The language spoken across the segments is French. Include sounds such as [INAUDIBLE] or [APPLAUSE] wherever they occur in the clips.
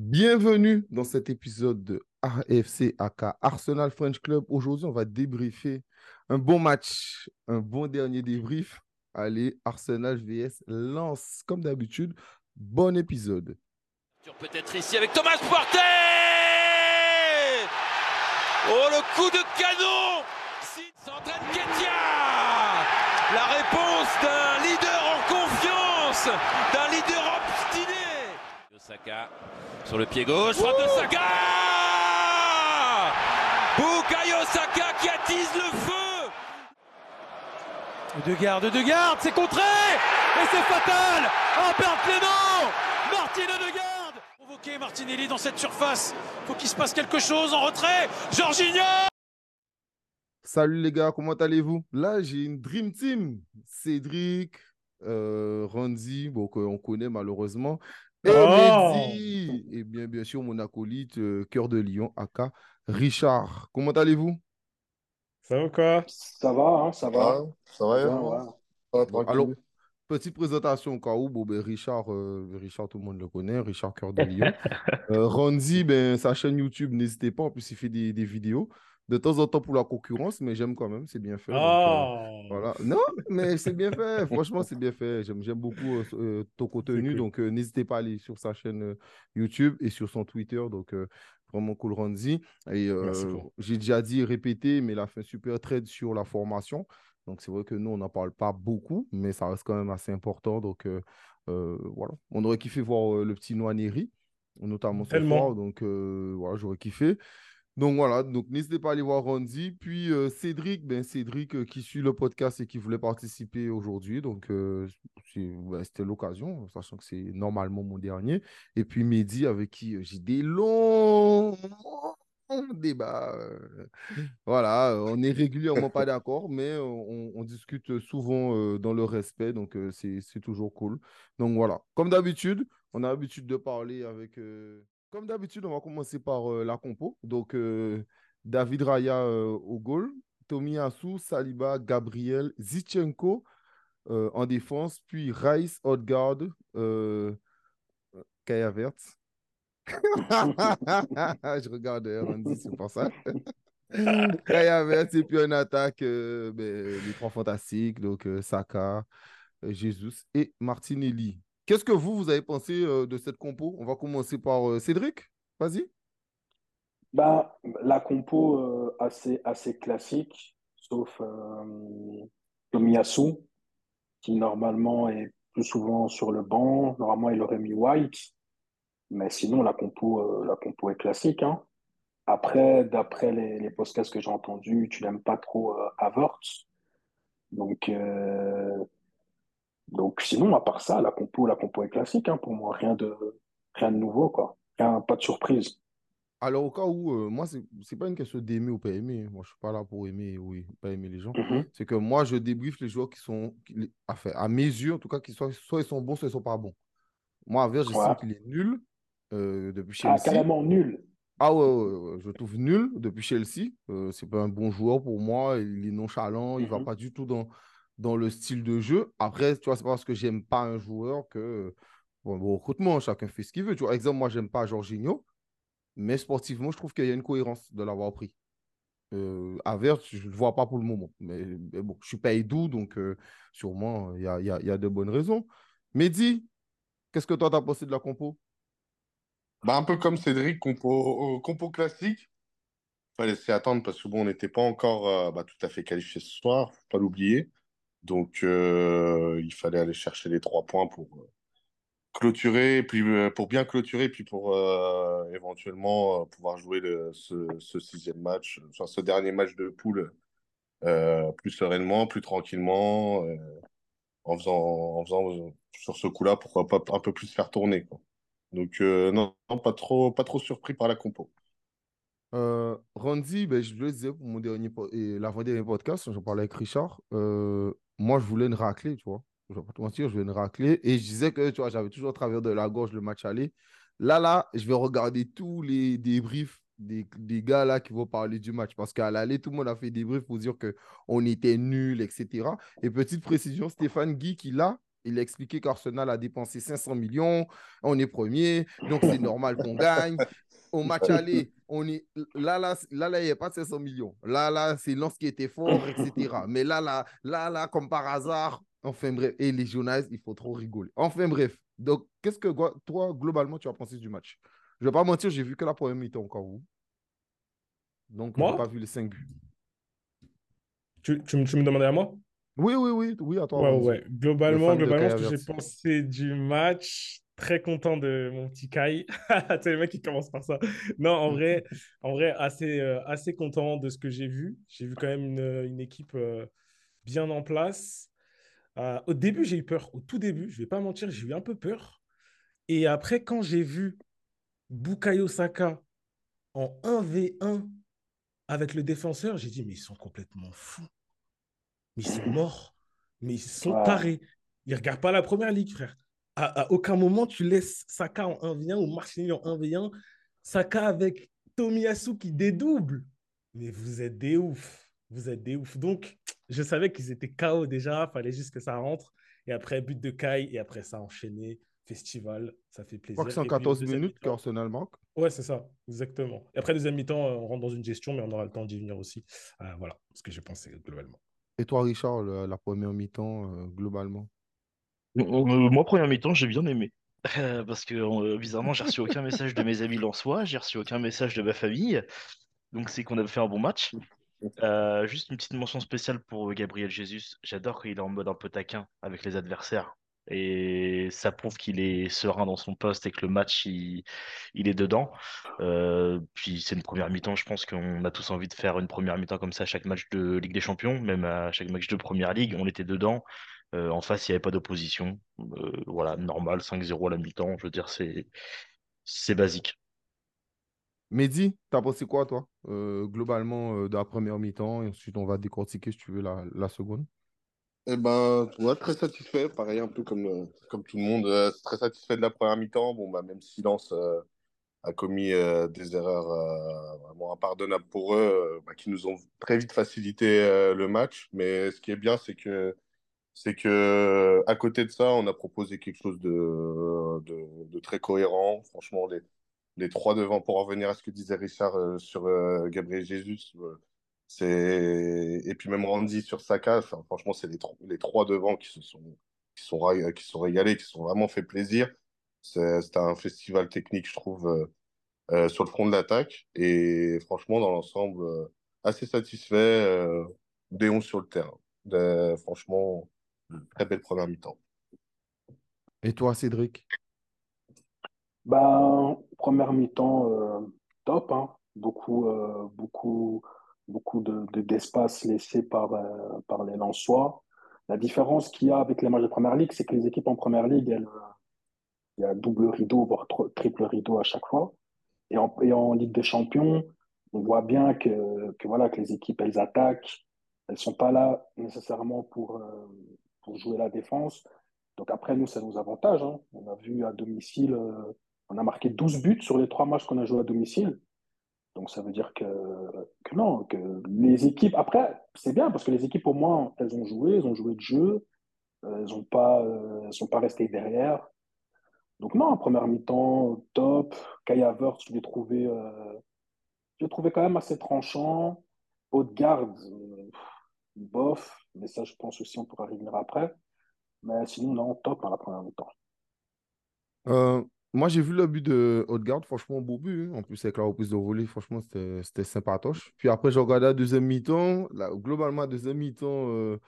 Bienvenue dans cet épisode de AFC AK Arsenal French Club. Aujourd'hui, on va débriefer un bon match, un bon dernier débrief. Allez, Arsenal vs Lance, comme d'habitude. Bon épisode. Peut-être ici avec Thomas Partey Oh, le coup de canon La réponse d'un leader en confiance, d'un leader obstiné. Osaka sur le pied gauche, frappe de Saka Bukayo Saka qui attise le feu De garde, de garde, c'est contré Et c'est fatal Oh, perte Clément Martine de garde Provoqué Martinelli dans cette surface. Faut qu'il se passe quelque chose en retrait. Jorginho Salut les gars, comment allez-vous? Là, j'ai une Dream Team. Cédric, euh, Randy, bon, qu'on connaît malheureusement. Et Oh et bien, bien sûr, mon acolyte, euh, Cœur de Lion, aka Richard. Comment allez-vous? Ça va quoi? Ça va, hein, ça va. Ça va, Bien, ça ouais. va, ça va, Bon, tranquille. alors, petite présentation au cas où, bon, ben, Richard, euh, Richard, tout le monde le connaît, Richard Cœur de Lion. [LAUGHS] Euh, Randy, ben, sa chaîne YouTube, n'hésitez pas, en plus, il fait des, des vidéos. De temps en temps pour la concurrence, mais j'aime quand même, c'est bien fait. donc, euh, Oh! Voilà. Non, mais c'est bien fait. Franchement, c'est bien fait. J'aime, j'aime beaucoup euh, euh, ton contenu. cool. Donc, euh, n'hésitez pas à aller sur sa chaîne YouTube et sur son Twitter. Donc, vraiment cool, Randy. Et j'ai déjà dit répété, mais il a fait un super trade sur la formation. Donc, c'est vrai que nous, on n'en parle pas beaucoup, mais ça reste quand même assez important. Donc, voilà. On aurait kiffé voir le petit Noaneri, notamment ce soir. Donc, voilà, j'aurais kiffé. Donc voilà, donc n'hésitez pas à aller voir Randy. Puis euh, Cédric, ben Cédric euh, qui suit le podcast et qui voulait participer aujourd'hui. Donc euh, ben, c'était l'occasion, sachant que c'est normalement mon dernier. Et puis Mehdi avec qui j'ai des longs débats. voilà, on n'est régulièrement pas d'accord, mais on, on discute souvent dans le respect. Donc c'est toujours cool. Donc voilà, comme d'habitude, on a l'habitude de parler avec. Comme d'habitude, on va commencer par euh, la compo. Donc, euh, David Raya euh, au goal, Tomiyasu, Saliba, Gabriel, Zichenko en défense, puis Rice, Odegaard, euh, Kai Havertz. [LAUGHS] Je regarde Randy, c'est pour ça. [LAUGHS] Kai Havertz, et puis en attaque, ben, les trois fantastiques, donc Saka, Jesus et Martinelli. Qu'est-ce que vous, vous avez pensé euh, de cette compo? On va commencer par euh, Cédric. Vas-y. Bah, la compo euh, assez, assez classique, sauf Tomiyasu, qui normalement est plus souvent sur le banc. Normalement, il aurait mis White. Mais sinon, la compo, la compo est classique. hein. Après, d'après les, les podcasts que j'ai entendus, tu n'aimes pas trop Havertz. Donc, donc, sinon, à part ça, la compo, la compo est classique hein, pour moi. Rien de, rien de nouveau, quoi. Rien, pas de surprise. Alors, au cas où, euh, moi, c'est c'est pas une question d'aimer ou pas aimer. Moi, je suis pas là pour aimer ou pas aimer les gens. Mhm. C'est que moi, je débriefe les joueurs qui sont, qui- les- enfin, à mes yeux, en tout cas, qui soient, soit ils sont bons, soit ils sont pas bons. Moi, Havertz, j'estime Ouais. qu'il est nul euh, depuis Ah, Chelsea. carrément nul. Ah ouais, ouais, ouais, je trouve nul depuis Chelsea. Euh, c'est pas un bon joueur pour moi. Il est nonchalant. Il va Mhm. pas du tout dans, dans le style de jeu. Après, tu vois, c'est parce que j'aime pas un joueur que. Bon, bon, recrutement, chacun fait ce qu'il veut. Tu vois, exemple, moi, j'aime pas Jorginho. Mais sportivement, je trouve qu'il y a une cohérence de l'avoir pris. Euh, je ne le vois pas pour le moment. Mais, bon, je suis pas Edu, donc euh, sûrement, il y a, il y a- il y a de bonnes raisons. Mehdi, qu'est-ce que toi, t'as pensé de la compo? Bah, un peu comme Cédric, compo, euh, compo classique. Fallait s'y attendre parce que bon, on n'était pas encore euh, bah, tout à fait qualifié ce soir, faut pas l'oublier. Donc, euh, il fallait aller chercher les trois points pour euh, clôturer, puis euh, pour bien clôturer, puis pour éventuellement pouvoir jouer ce, ce sixième match, enfin ce dernier match de poule plus sereinement, plus tranquillement, en faisant, en faisant sur ce coup-là, pourquoi pas un peu plus faire tourner. Donc, non, pas trop, pas trop surpris par la compo. Randy, ben, je le disais pour mon dernier l'avant-dernier podcast, j'en parlais avec Richard. Moi, je voulais une raclée, tu vois. Je vais pas te mentir, je voulais une raclée. Et je disais que, tu vois, j'avais toujours travers de la gorge le match aller. Là, là, je vais regarder tous les débriefs des, des gars là qui vont parler du match. Parce qu'à l'aller, tout le monde a fait des débriefs pour dire qu'on était nuls, etc. Et petite précision, Stéphane Guy, qui là, Il a expliqué qu'Arsenal a dépensé 500 millions, on est premier, donc c'est normal qu'on gagne. Au match aller, on est là, là, là, là, il n'y a pas 500 millions. Là, là, c'est Lens qui était fort, etc. Mais là, là, là, là, comme par hasard, enfin bref, et les journalistes, il faut trop rigoler. Enfin bref, donc qu'est-ce que toi, globalement, tu as pensé du match? Je ne vais pas mentir, j'ai vu que la première mi-temps encore vous. Donc, je n'ai pas vu les 5 buts. Tu, tu, me demandais à moi? Oui, oui, oui, oui, à toi. Ouais, ouais. Globalement, globalement ce que j'ai pensé du match, très content de mon petit Kai. [LAUGHS] c'est le mec qui commence par ça. Non, en vrai, [LAUGHS] en vrai assez, euh, assez content de ce que j'ai vu. J'ai vu quand même une, une équipe euh, bien en place. Euh, au début, j'ai eu peur. Au tout début, je ne vais pas mentir, j'ai eu un peu peur. Et après, quand j'ai vu Bukayo Saka en 1v1 avec le défenseur, j'ai dit, mais ils sont complètement fous. Mais ils sont morts. Mais ils sont tarés. Ils ne regardent pas la première ligue, frère. À, aucun moment, tu laisses Saka en 1v1 ou Martinelli en 1v1. Saka avec Tomiyasu qui dédouble. Mais vous êtes des oufs. Vous êtes des oufs. Donc, je savais qu'ils étaient KO déjà. Il fallait juste que ça rentre. Et après, but de Kai. Et après, ça enchaîné festival, ça fait plaisir. Je crois que 14 minutes qu'Arsenal manque. Ouais, c'est ça, exactement. Et après, deuxième mi-temps, euh, on rentre dans une gestion, mais on aura le temps d'y venir aussi. Euh, voilà ce que j'ai pensé globalement. Et toi, Richard, la première mi-temps, euh, globalement? Moi, première mi-temps, j'ai bien aimé. parce que bizarrement, j'ai reçu aucun message de mes amis lensois, j'ai reçu aucun message de ma famille. Donc, c'est qu'on avait fait un bon match. juste une petite mention spéciale pour Gabriel Jesus. J'adore quand il est en mode un peu taquin avec les adversaires. Et ça prouve qu'il est serein dans son poste et que le match, il, est dedans. Euh, puis c'est une première mi-temps. Je pense qu'on a tous envie de faire une première mi-temps comme ça à chaque match de Ligue des Champions, même à chaque match de Première Ligue. On était dedans. Euh, en face, il n'y avait pas d'opposition. Euh, voilà, normal, 5-0 à la mi-temps. Je veux dire, c'est, c'est basique. Mehdi, t'as pensé quoi, toi, globalement, de la première mi-temps Et ensuite, on va décortiquer, si tu veux, la, la seconde. Eh ben, ouais, très satisfait, pareil, un peu comme, euh, comme tout le monde, euh, très satisfait de la première mi-temps. Bon, bah, même si Lens euh, a commis des erreurs vraiment impardonnables pour eux, bah, qui nous ont très vite facilité le match. Mais ce qui est bien, c'est que, c'est que à côté de ça, on a proposé quelque chose de, de, très cohérent. Franchement, les, les trois devant, pour en revenir à ce que disait Richard sur Gabriel Jesus, c'est et puis même Randy sur Saka, franchement, c'est les, les trois devant qui se sont qui sont qui sont régalés, qui sont vraiment fait plaisir. C'était un festival technique, je trouve, euh, euh, sur le front de l'attaque. Et franchement, dans l'ensemble, euh, assez satisfait. Déon sur le terrain. franchement, très belle première mi-temps. Et toi, Cédric? Ben, Première mi-temps, top. Hein. Beaucoup, beaucoup, beaucoup d'espace de, laissé par, euh, par les Lensois. La différence qu'il y a avec les matchs de Première Ligue, c'est que les équipes en Première Ligue, elles, il y a double rideau, voire triple rideau à chaque fois. Et en, et en Ligue des Champions, on voit bien que, que, voilà, que les équipes, elles attaquent. Elles ne sont pas là nécessairement pour, euh, pour jouer la défense. Donc après, nous, ça nous avantage. Hein. On a vu à domicile, euh, on a marqué 12 buts sur les trois matchs qu'on a joué à domicile. Donc ça veut dire que, que non, que les équipes. Après, c'est bien parce que les équipes, au moins, elles ont joué, elles ont joué de jeu, euh, elles ne pas, euh, sont pas restées derrière. Donc non, première mi-temps, top. Kai Havertz, je l'ai trouvé, euh, trouvé quand même assez tranchant. Haute garde, bof. Mais ça, je pense aussi, on pourra revenir après. Mais sinon, non, top à la première mi-temps. Moi, j'ai vu le but de Haute-Garde, franchement, beau but. Hein. En plus, avec la reprise de volée, franchement, c'était sympatoche. Puis après, j'ai regardé la deuxième mi-temps. Globalement, la deuxième mi-temps, euh,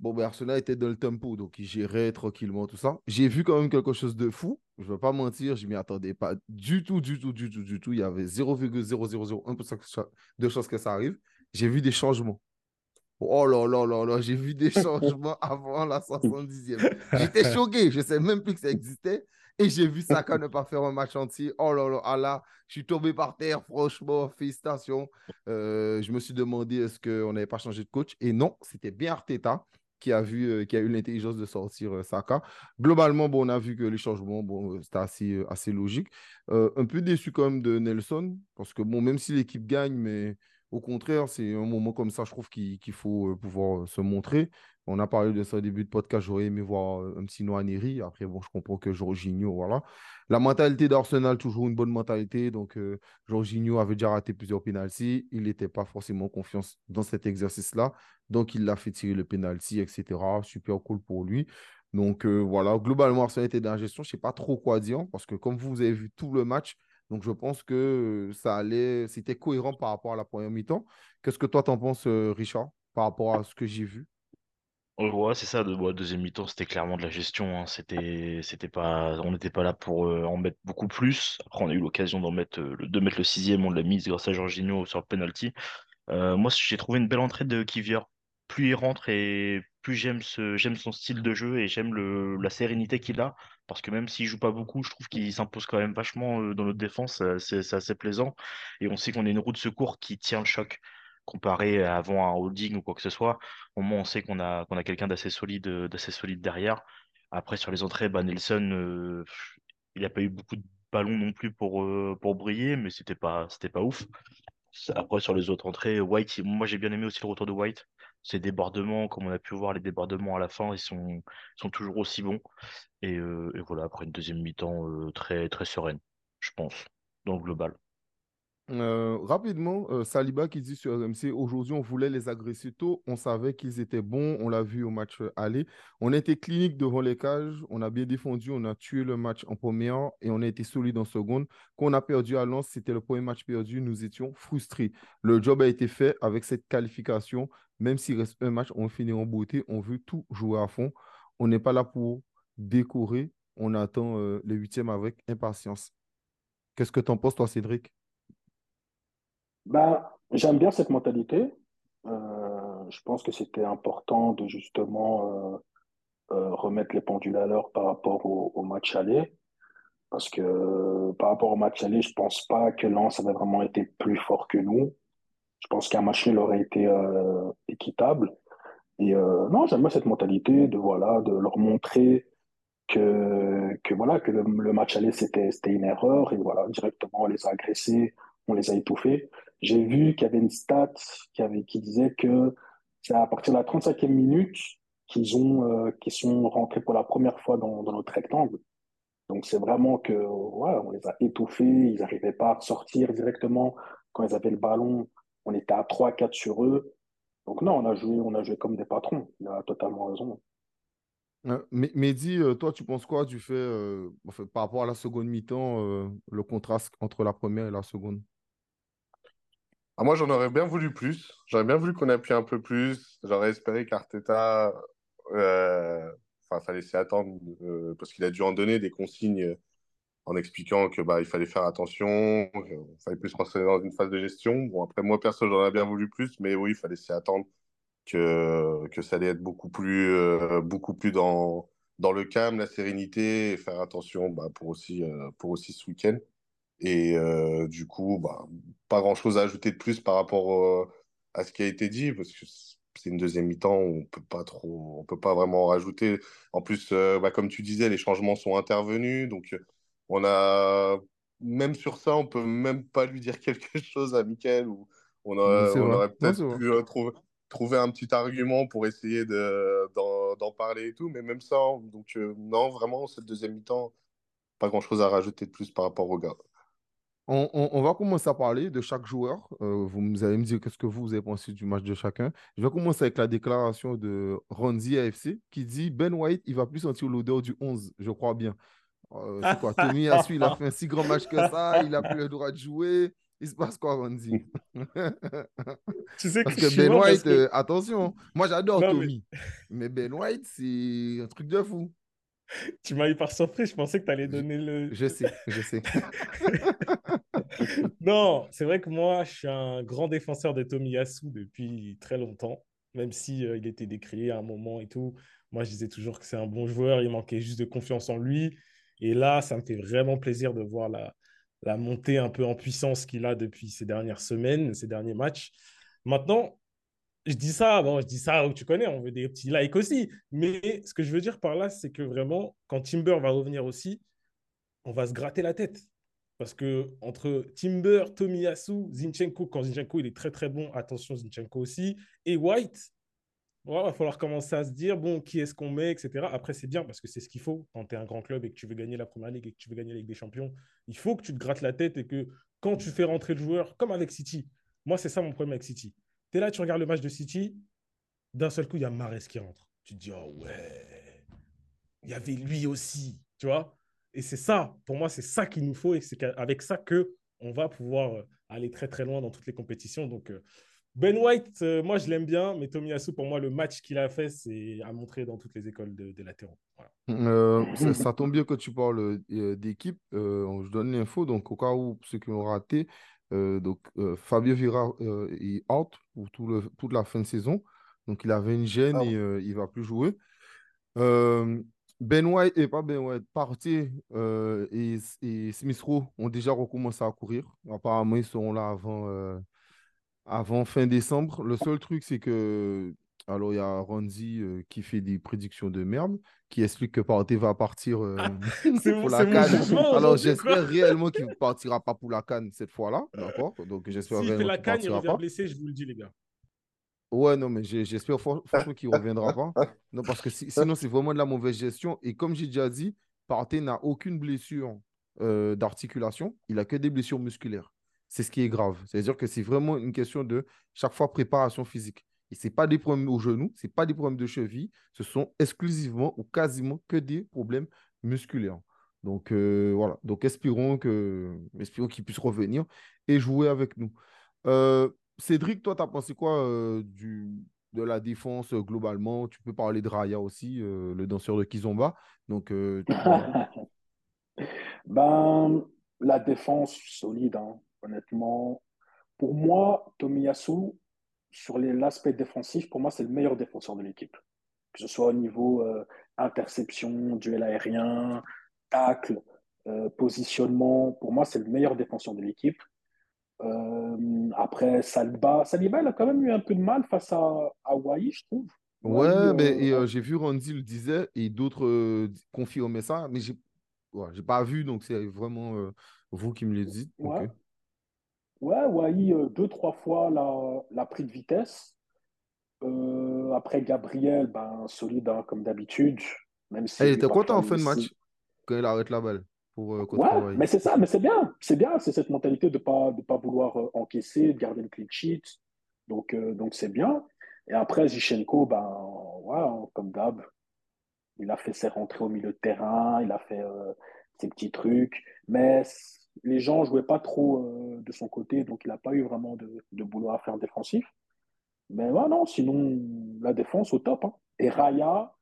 bon, ben, Arsenal était dans le tempo, donc il gérait tranquillement tout ça. J'ai vu quand même quelque chose de fou. Je ne vais pas mentir, je m'y attendais pas du tout, du tout, du tout, du tout. Il y avait 0,0001% de chances que ça arrive. J'ai vu des changements. Oh là là là là, j'ai vu des [LAUGHS] changements avant la 70e. [LAUGHS] J'étais choqué, je ne sais même plus que ça existait. Et j'ai vu Saka ne pas faire un match entier. Oh là là, ah là, je suis tombé par terre, franchement, félicitations. Euh, je me suis demandé est-ce qu'on n'avait pas changé de coach. Et non, c'était bien Arteta qui a, vu, euh, qui a eu l'intelligence de sortir euh, Saka. Globalement, bon, on a vu que les changements, bon, c'était assez, assez logique. un peu déçu quand même de Nelson, parce que bon, même si l'équipe gagne, mais au contraire, c'est un moment comme ça, je trouve qu'il faut pouvoir se montrer. On a parlé de ça au début de podcast. J'aurais aimé voir un petit Noaneri. Après, bon, je comprends que Jorginho, voilà. La mentalité d'Arsenal, toujours une bonne mentalité. Donc, Jorginho avait déjà raté plusieurs pénalties. Il n'était pas forcément confiance dans cet exercice-là. Donc, il l'a fait tirer le pénalty, etc. Super cool pour lui. Donc, voilà. Globalement, Arsenal était dans la gestion. Je ne sais pas trop quoi dire parce que, comme vous avez vu tout le match, donc, je pense que ça allait, c'était cohérent par rapport à la première mi-temps. Qu'est-ce que toi, t'en penses, Richard, par rapport à ce que j'ai vu? Ouais, c'est ça. De, deuxième mi-temps, c'était clairement de la gestion. Hein. C'était, c'était pas, on n'était pas là pour en mettre beaucoup plus. Après, on a eu l'occasion d'en mettre, de mettre le sixième. On l'a mis grâce à Jorginho sur le penalty. moi, j'ai trouvé une belle entrée de Kivier. Plus il rentre et plus j'aime ce, son style de jeu et j'aime la sérénité qu'il a. Parce que même s'il joue pas beaucoup, je trouve qu'il s'impose quand même vachement euh, dans notre défense. C'est assez plaisant. Et on sait qu'on est une roue de secours qui tient le choc comparé à avant un holding ou quoi que ce soit. Au moins, on sait qu'on a, qu'on a quelqu'un d'assez solide, solide derrière. Après, sur les entrées, bah, Nelson, euh, il n'a pas eu beaucoup de ballons non plus pour, euh, pour briller, mais c'était pas, c'était pas ouf. Après, sur les autres entrées, White, moi j'ai bien aimé aussi le retour de White ces débordements, comme on a pu voir les débordements à la fin, ils sont, sont toujours aussi bons. Et, euh, voilà, après une deuxième mi-temps euh, très, très sereine, je pense, dans le global. Euh, rapidement, euh, Saliba qui dit sur RMC, aujourd'hui on voulait les agresser tôt, on savait qu'ils étaient bons, on l'a vu au match aller. On été clinique devant les cages, on a bien défendu, on a tué le match en première et on a été solide en seconde. Quand on a perdu à Lens, c'était le premier match perdu, nous étions frustrés. Le job a été fait avec cette qualification, même s'il reste un match, on finit en beauté, on veut tout jouer à fond. On n'est pas là pour décorer, on attend euh, le huitième avec impatience. Qu'est-ce que tu en penses, toi, Cédric? Ben, J'aime bien cette mentalité. Euh, je pense que c'était important de justement euh, euh, remettre les pendules à l'heure par rapport au, match aller. Parce que par rapport au match aller, je pense pas que Lens avait vraiment été plus fort que nous. Je pense qu'un match nul aurait été équitable. Et non, j'aime bien cette mentalité de voilà, de leur montrer que, que voilà, que le, match aller c'était une erreur et voilà, directement on les a agressés, on les a étouffés. J'ai vu qu'il y avait une stat qui, disait que c'est à partir de la 35e minute euh, qu'ils sont rentrés pour la première fois dans, notre rectangle. Donc c'est vraiment que ouais, on les a étouffés, ils n'arrivaient pas à sortir directement quand ils avaient le ballon. On était à 3-4 sur eux. Donc non, on a joué, on a joué comme des patrons. Il a totalement raison. Euh, Mehdi, euh, toi, tu penses quoi du fait, par rapport à la seconde mi-temps, le contraste entre la première et la seconde? Ah, moi, j'en aurais bien voulu plus. J'aurais bien voulu qu'on appuie un peu plus. J'aurais espéré qu'Arteta, euh, enfin, ça laissait attendre euh, parce qu'il a dû en donner des consignes en expliquant que bah, fallait faire attention, qu'il fallait plus rentrer dans une phase de gestion. Bon, après, moi, perso, j'en aurais bien voulu plus, mais oui, il fallait s'y attendre que, que ça allait être beaucoup plus, euh, beaucoup plus dans, dans le calme, la sérénité et faire attention bah, pour, aussi, pour aussi ce week-end. Et euh, du coup, bah, pas grand-chose à ajouter de plus par rapport euh, à ce qui a été dit, parce que c'est une deuxième mi-temps, on peut pas trop, on peut pas vraiment en rajouter. En plus, euh, bah, comme tu disais, les changements sont intervenus, donc on a même sur ça, on peut même pas lui dire [LAUGHS] quelque chose à Mickaël ou on, aurait peut-être pu trouver, un petit argument pour essayer d'en parler et tout, mais même ça, donc non, vraiment, cette deuxième mi-temps, pas grand-chose à rajouter de plus par rapport au gars. On, va commencer à parler de chaque joueur. Euh, vous allez me dire qu'est-ce que vous, avez pensé du match de chacun. Je vais commencer avec la déclaration de Ronzi AFC qui dit Ben White, il va plus sentir l'odeur du 11, je crois bien. Euh, c'est quoi? Tommy a su, il a [LAUGHS] fait un si grand match que ça, il n'a plus le droit de jouer. Il se passe quoi, Ronzi [LAUGHS] Tu sais Parce que, Ben White, euh, attention, moi j'adore Tommy, mais... mais Ben White, c'est un truc de fou. [LAUGHS] Tu m'as eu par surprise, je pensais que tu allais donner le. Je sais, je sais. [LAUGHS] non, c'est vrai que moi, je suis un grand défenseur de Tomiyasu depuis très longtemps, même si euh, il était décrié à un moment et tout. Moi, je disais toujours que c'est un bon joueur, il manquait juste de confiance en lui. Et là, ça me fait vraiment plaisir de voir la, la montée un peu en puissance qu'il a depuis ces dernières semaines, ces derniers matchs. Maintenant, je dis ça, bon, je dis ça, tu connais, on veut des petits likes aussi. Mais ce que je veux dire par là, c'est que vraiment, quand Timber va revenir aussi, on va se gratter la tête. Parce que entre Timber, Tomiyasu, Zinchenko, quand Zinchenko il est très très bon, attention Zinchenko aussi, et White, Ouais, va falloir commencer à se dire, bon, qui est-ce qu'on met, etc. Après, c'est bien parce que c'est ce qu'il faut quand tu es un grand club et que tu veux gagner la Première Ligue et que tu veux gagner la Ligue des Champions. Il faut que tu te grattes la tête et que quand tu fais rentrer le joueur, comme avec City, moi, c'est ça mon problème avec City. Tu es là, tu regardes le match de City, d'un seul coup, il y a Mares qui rentre. Tu te dis, oh ouais, il y avait lui aussi, tu vois. Et c'est ça, pour moi, c'est ça qu'il nous faut et c'est avec ça que on va pouvoir euh, aller très très loin dans toutes les compétitions. Donc, euh, ben White, euh, moi je l'aime bien, mais Tomiyasu, pour moi, le match qu'il a fait, c'est à montrer dans toutes les écoles des latéraux. ça, tombe bien que tu parles d'équipe. je donne l'info, donc au cas où ceux qui ont raté, donc Fabio Vira est out pour tout le, toute la fin de saison. Donc il avait une gêne ah et il ne va plus jouer. Ben White, et pas Ben White, Partey et, et Smith Rowe ont déjà recommencé à courir. Apparemment, ils seront là avant avant fin décembre. Le seul truc, c'est que. Alors, il y a Ronzi euh, qui fait des prédictions de merde, qui explique que Partey va partir euh, ah, [LAUGHS] [LAUGHS] pour la Cannes. Alors, j'espère réellement qu'il ne [LAUGHS] partira pas pour la Cannes cette fois-là. D'accord? Donc, j'espère S'il fait la Cannes, il revient blessé, je vous le dis, les gars. Ouais, non, mais j'espère franchement qu'il ne reviendra pas. Non, parce que sinon, c'est vraiment de la mauvaise gestion. Et comme j'ai déjà dit, Partey n'a aucune blessure euh, d'articulation. Il a que des blessures musculaires c'est ce qui est grave. C'est-à-dire que c'est vraiment une question de chaque fois préparation physique. Et ce n'est pas des problèmes au genou, ce n'est pas des problèmes de cheville, ce sont exclusivement ou quasiment que des problèmes musculaires. Donc euh, voilà, donc espérons que espérons qu'il puisse revenir et jouer avec nous. Euh, Cédric, toi, tu as pensé quoi euh, du, de la défense globalement? Tu peux parler de Raya aussi, le danseur de Kizomba. Donc, [LAUGHS] ben, la défense solide. Hein honnêtement. Pour moi, Tomiyasu, sur l'aspect défensif, pour moi, c'est le meilleur défenseur de l'équipe. Que ce soit au niveau euh, interception, duel aérien, tacle, euh, positionnement. Pour moi, c'est le meilleur défenseur de l'équipe. Euh, après, Saliba, Saliba, il a quand même eu un peu de mal face à Hawaii, je trouve. Ouais, mais j'ai vu Randy le disait et d'autres confirmaient ça, mais j'ai ouais, pas vu, donc c'est vraiment vous qui me le dites. Ouais, Wai, euh, deux, trois fois la, la pris de vitesse. Euh, après, Gabriel, ben, solide hein, comme d'habitude. Même si il était content en fin de match quand il arrête la balle. Pour, euh, ouais, mais c'est ça, mais c'est bien. C'est bien, c'est cette mentalité de ne pas, de pas vouloir encaisser, de garder le clean sheet. Donc, donc c'est bien. Et après, Zichenko, ben, ouais, hein, comme d'hab, il a fait ses rentrées au milieu de terrain, il a fait ses petits trucs. Mais les gens ne jouaient pas trop euh, de son côté, donc il n'a pas eu vraiment de, boulot à faire défensif. Mais non, sinon, la défense au top. Hein. Et Raya,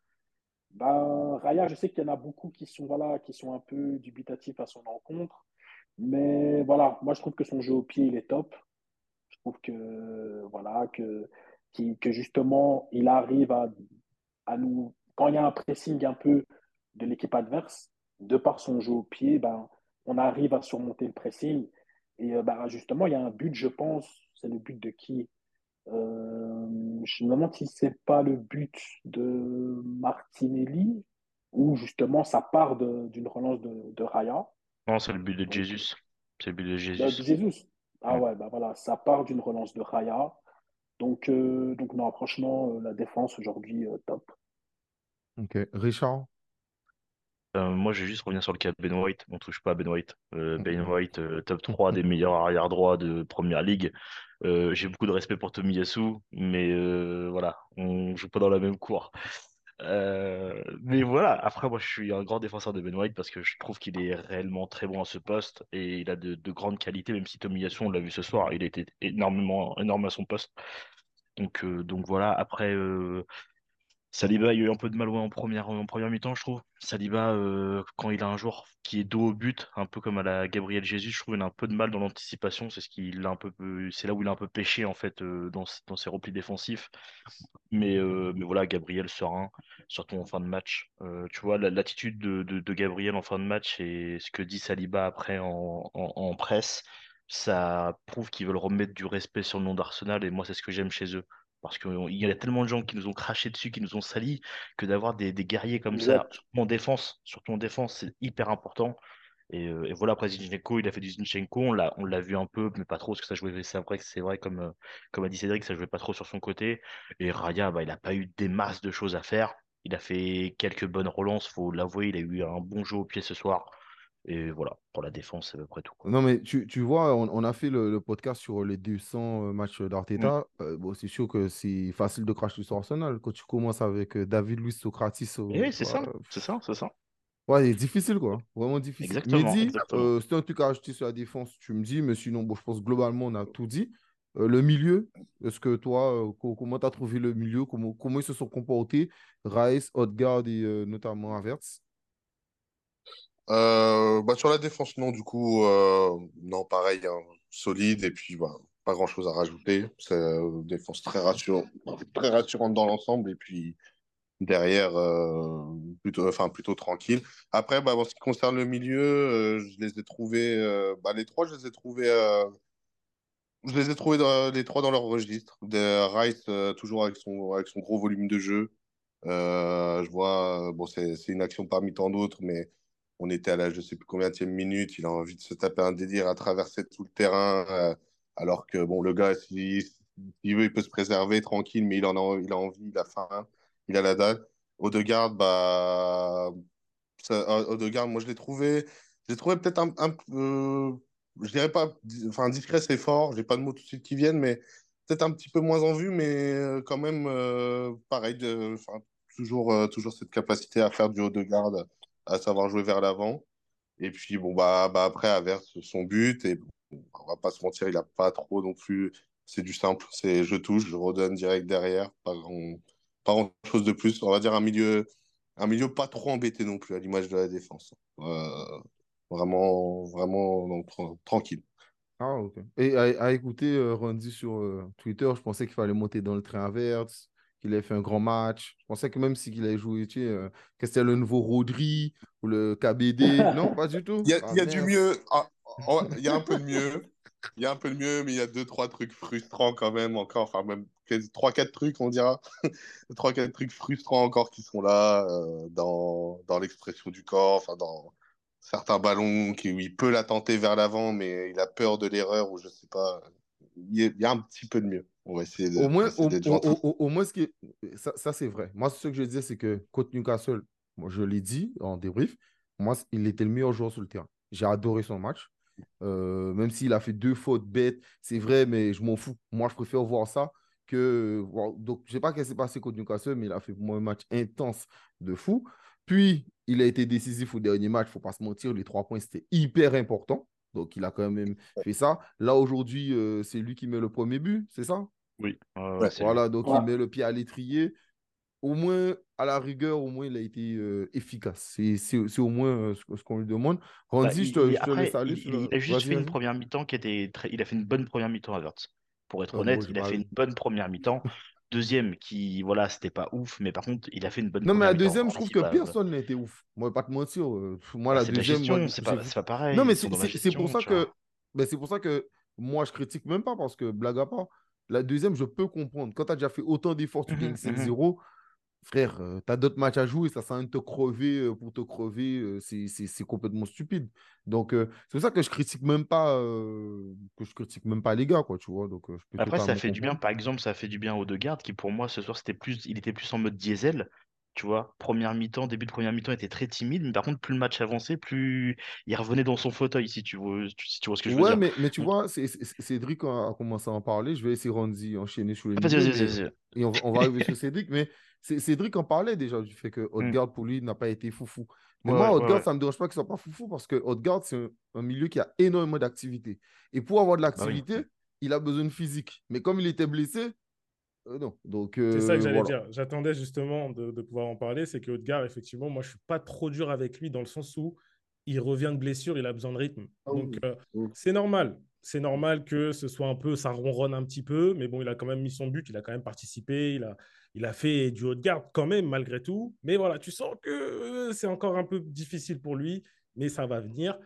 ben, Raya, je sais qu'il y en a beaucoup qui sont, voilà, qui sont un peu dubitatifs à son encontre. Mais voilà, moi je trouve que son jeu au pied, il est top. Je trouve que, voilà, que, que justement, il arrive à, à nous. Quand il y a un pressing un peu de l'équipe adverse, de par son jeu au pied, ben, on arrive à surmonter le pressing. Et euh, bah, justement, il y a un but, je pense, c'est le but de qui? Euh, Je me demande si c'est pas le but de Martinelli, ou justement ça part d'une relance de, Raya. Non, c'est le but de Jesus. C'est le but de Jesus. Ah ouais, bah voilà, ça part d'une relance de Raya. Donc, euh, donc non, franchement, la défense aujourd'hui, top. Ok. Richard? Euh, moi, je vais juste revenir sur le cas de Ben White. On touche pas à Ben White. Euh, ben White, euh, top [LAUGHS] 3 des meilleurs arrière droits de Première Ligue. j'ai beaucoup de respect pour Tomiyasu, mais voilà, on joue pas dans la même cour. mais voilà, après, moi, je suis un grand défenseur de Ben White parce que je trouve qu'il est réellement très bon à ce poste et il a de, grandes qualités, même si Tomiyasu, on l'a vu ce soir, il était énormément énorme à son poste. Donc, donc voilà, après. Saliba a eu un peu de mal en première, mi-temps, je trouve. Saliba, euh, quand il a un joueur qui est dos au but, un peu comme à la Gabriel Jésus, je trouve qu'il a un peu de mal dans l'anticipation. Peu, c'est là où il a un peu pêché en fait euh, dans, ses replis défensifs. Mais, euh, voilà, Gabriel serein, surtout en fin de match. tu vois, l'attitude de, Gabriel en fin de match et ce que dit Saliba après en, en presse, ça prouve qu'ils veulent remettre du respect sur le nom d'Arsenal et moi c'est ce que j'aime chez eux. Parce qu'il y a tellement de gens qui nous ont craché dessus, qui nous ont salis, que d'avoir des, guerriers comme ça, surtout en défense, surtout en défense, c'est hyper important. Et, euh, et, voilà, après Zinchenko, il a fait du Zinchenko, on l'a, on l'a vu un peu, mais pas trop, parce que ça jouait, c'est vrai, c'est vrai comme, euh, comme a dit Cédric, ça jouait pas trop sur son côté. Et Raya, bah, il n'a pas eu des masses de choses à faire. Il a fait quelques bonnes relances, faut l'avouer, il a eu un bon jeu au pied ce soir. Et voilà, pour la défense, c'est à peu près tout. Non, mais tu, tu vois, on, a fait le, podcast sur les 200 matchs d'Arteta. Mm. bon, c'est sûr que c'est facile de cracher sur Arsenal. Quand tu commences avec David Luiz Socratis. Oui, c'est ça, c'est ça, c'est ça. Ouais, c'est difficile, quoi. Vraiment difficile. Exactement. Mehdi, euh, c'était un truc à ajouter sur la défense, tu me dis, mais sinon, bon, je pense globalement, on a tout dit. Euh, le milieu, est-ce que toi, euh, comment tu as trouvé le milieu? Comment, comment ils se sont comportés? Rice, Odegaard et euh, notamment Avertz bah, Sur la défense, non, du coup, non, pareil, hein, solide et puis bah, pas grand-chose à rajouter. C'est une défense très, rassurante, très rassurante dans l'ensemble et puis derrière euh, plutôt enfin plutôt tranquille. Après bah, en ce qui concerne le milieu euh, je les ai trouvés euh, bah, les trois je les ai trouvés je les ai trouvés dans, les trois dans leur registre. De Rice toujours avec son avec son gros volume de jeu. Je vois bon c'est une action parmi tant d'autres mais on était à la je sais plus combien de minute il a envie de se taper un délire à traverser tout le terrain alors que bon le gars s'il veut il peut se préserver tranquille mais il en a il a envie il a faim il a la dalle. Odegaard, bah, ça, Odegaard, moi je l'ai trouvé, j'ai trouvé peut-être un, un peu, je dirais pas, enfin discret c'est fort, j'ai pas de mots tout de suite qui viennent, mais peut-être un petit peu moins en vue, mais euh, quand même euh, pareil, de, toujours, euh, toujours cette capacité à faire du Odegaard, à savoir jouer vers l'avant. Et puis bon bah, bah après Averse son but et on va pas se mentir, il a pas trop non plus. C'est du simple, c'est je touche, je redonne direct derrière. Pas, pas grand-chose de plus. On va dire un milieu, un milieu pas trop embêté non plus, à l'image de la défense. Euh, vraiment, vraiment tranquille. Ah, ok. Et à, écouter euh, Randy sur euh, Twitter, je pensais qu'il fallait monter dans le train inverse, qu'il avait fait un grand match. Je pensais que même s'il avait joué, tu sais, que c'était le nouveau Rodri ou le KBD. [LAUGHS] non, pas du tout. Il y a, ah, y a du mieux. Ah, [LAUGHS] il y a un peu de mieux. Il y a un peu de mieux, mais il y a deux, trois trucs frustrants quand même encore. Enfin, même trois, quatre trucs, on dira. [LAUGHS] trois, quatre trucs frustrants encore qui sont là euh, dans, dans l'expression du corps, enfin, dans certains ballons qui, où il peut la tenter vers l'avant, mais il a peur de l'erreur ou je sais pas. Il y, a, un petit peu de mieux. On va essayer de. Au moins, au, au, moins ce qui ça, ça c'est vrai. Moi, ce que je disais, c'est que contre Newcastle, moi, je l'ai dit en débrief, moi, il était le meilleur joueur sur le terrain. J'ai adoré son match. Euh, même s'il a fait deux fautes bêtes, c'est vrai, mais je m'en fous. Moi, je préfère voir ça que. donc, je ne sais pas ce qui s'est passé contre Newcastle, mais il a fait pour moi un match intense de fou. Puis, il a été décisif au dernier match, il ne faut pas se mentir. Les trois points, c'était hyper important. Donc, il a quand même fait ça. Là, aujourd'hui, euh, c'est lui qui met le premier but, c'est ça? Oui. voilà, donc il met le pied à l'étrier au moins, à la rigueur, au moins, il a été euh, efficace. C'est au moins euh, ce, qu'on lui demande. Randy, bah, je te, je laisse aller. Il, a juste fait une première mi-temps qui était très... Il a fait une bonne première mi-temps, Havertz. Pour être ah, honnête, il a fait une bonne première mi-temps. Deuxième, qui, voilà, c'était pas ouf, mais par contre, il a fait une bonne Non, mais la deuxième, je trouve que personne n'a été ouf. Moi, pas te mentir. Euh, moi, bah, la deuxième. C'est pas, pas, pareil. Non, mais c'est pour ça que. Ben, c'est pour ça que moi, je critique même pas parce que, blague à part, la deuxième, je peux comprendre. Quand tu as déjà fait autant d'efforts, tu gagnes 5-0 frère, euh, tu as d'autres matchs à jouer, ça sert à de te crever euh, pour te crever, euh, c'est complètement stupide. Donc, c'est pour ça que je critique même pas que je critique même pas les gars, quoi, tu vois. Donc, Après, ça fait du bien, par exemple, ça fait du bien aux deux gardes qui, pour moi, ce soir, c'était plus, il était plus en mode diesel. Tu vois, première mi-temps, début de première mi-temps était très timide, mais par contre, plus le match avançait, plus il revenait dans son fauteuil, si tu vois, si tu vois ce que je veux dire. Ouais, mais, mais tu vois, Cédric a, commencé à en parler. Je vais essayer Randy enchaîner sur les. Ah, vas-y, vas-y, Et on, on, va arriver sur Cédric, mais Cédric en parlait déjà du fait que [LAUGHS] mm. Odegaard, pour lui, n'a pas été foufou. Mais moi, Odegaard, ça ne me dérange pas qu'il ne soit pas foufou parce que Odegaard, c'est un, milieu qui a énormément d'activité. Et pour avoir de bah l'activité, il a besoin de physique. Mais comme il était blessé, euh, non. Donc, c'est ça que euh, j'allais dire. J'attendais justement de, pouvoir en parler. C'est que Odegaard, effectivement, moi, je ne suis pas trop dur avec lui dans le sens où il revient de blessure, il a besoin de rythme. Ah Donc, euh, c'est normal c'est normal que ce soit un peu, ça ronronne un petit peu, mais bon, il a quand même mis son but, il a quand même participé, il a, il a fait du haut de garde quand même, malgré tout. Mais voilà, tu sens que c'est encore un peu difficile pour lui, mais ça va venir.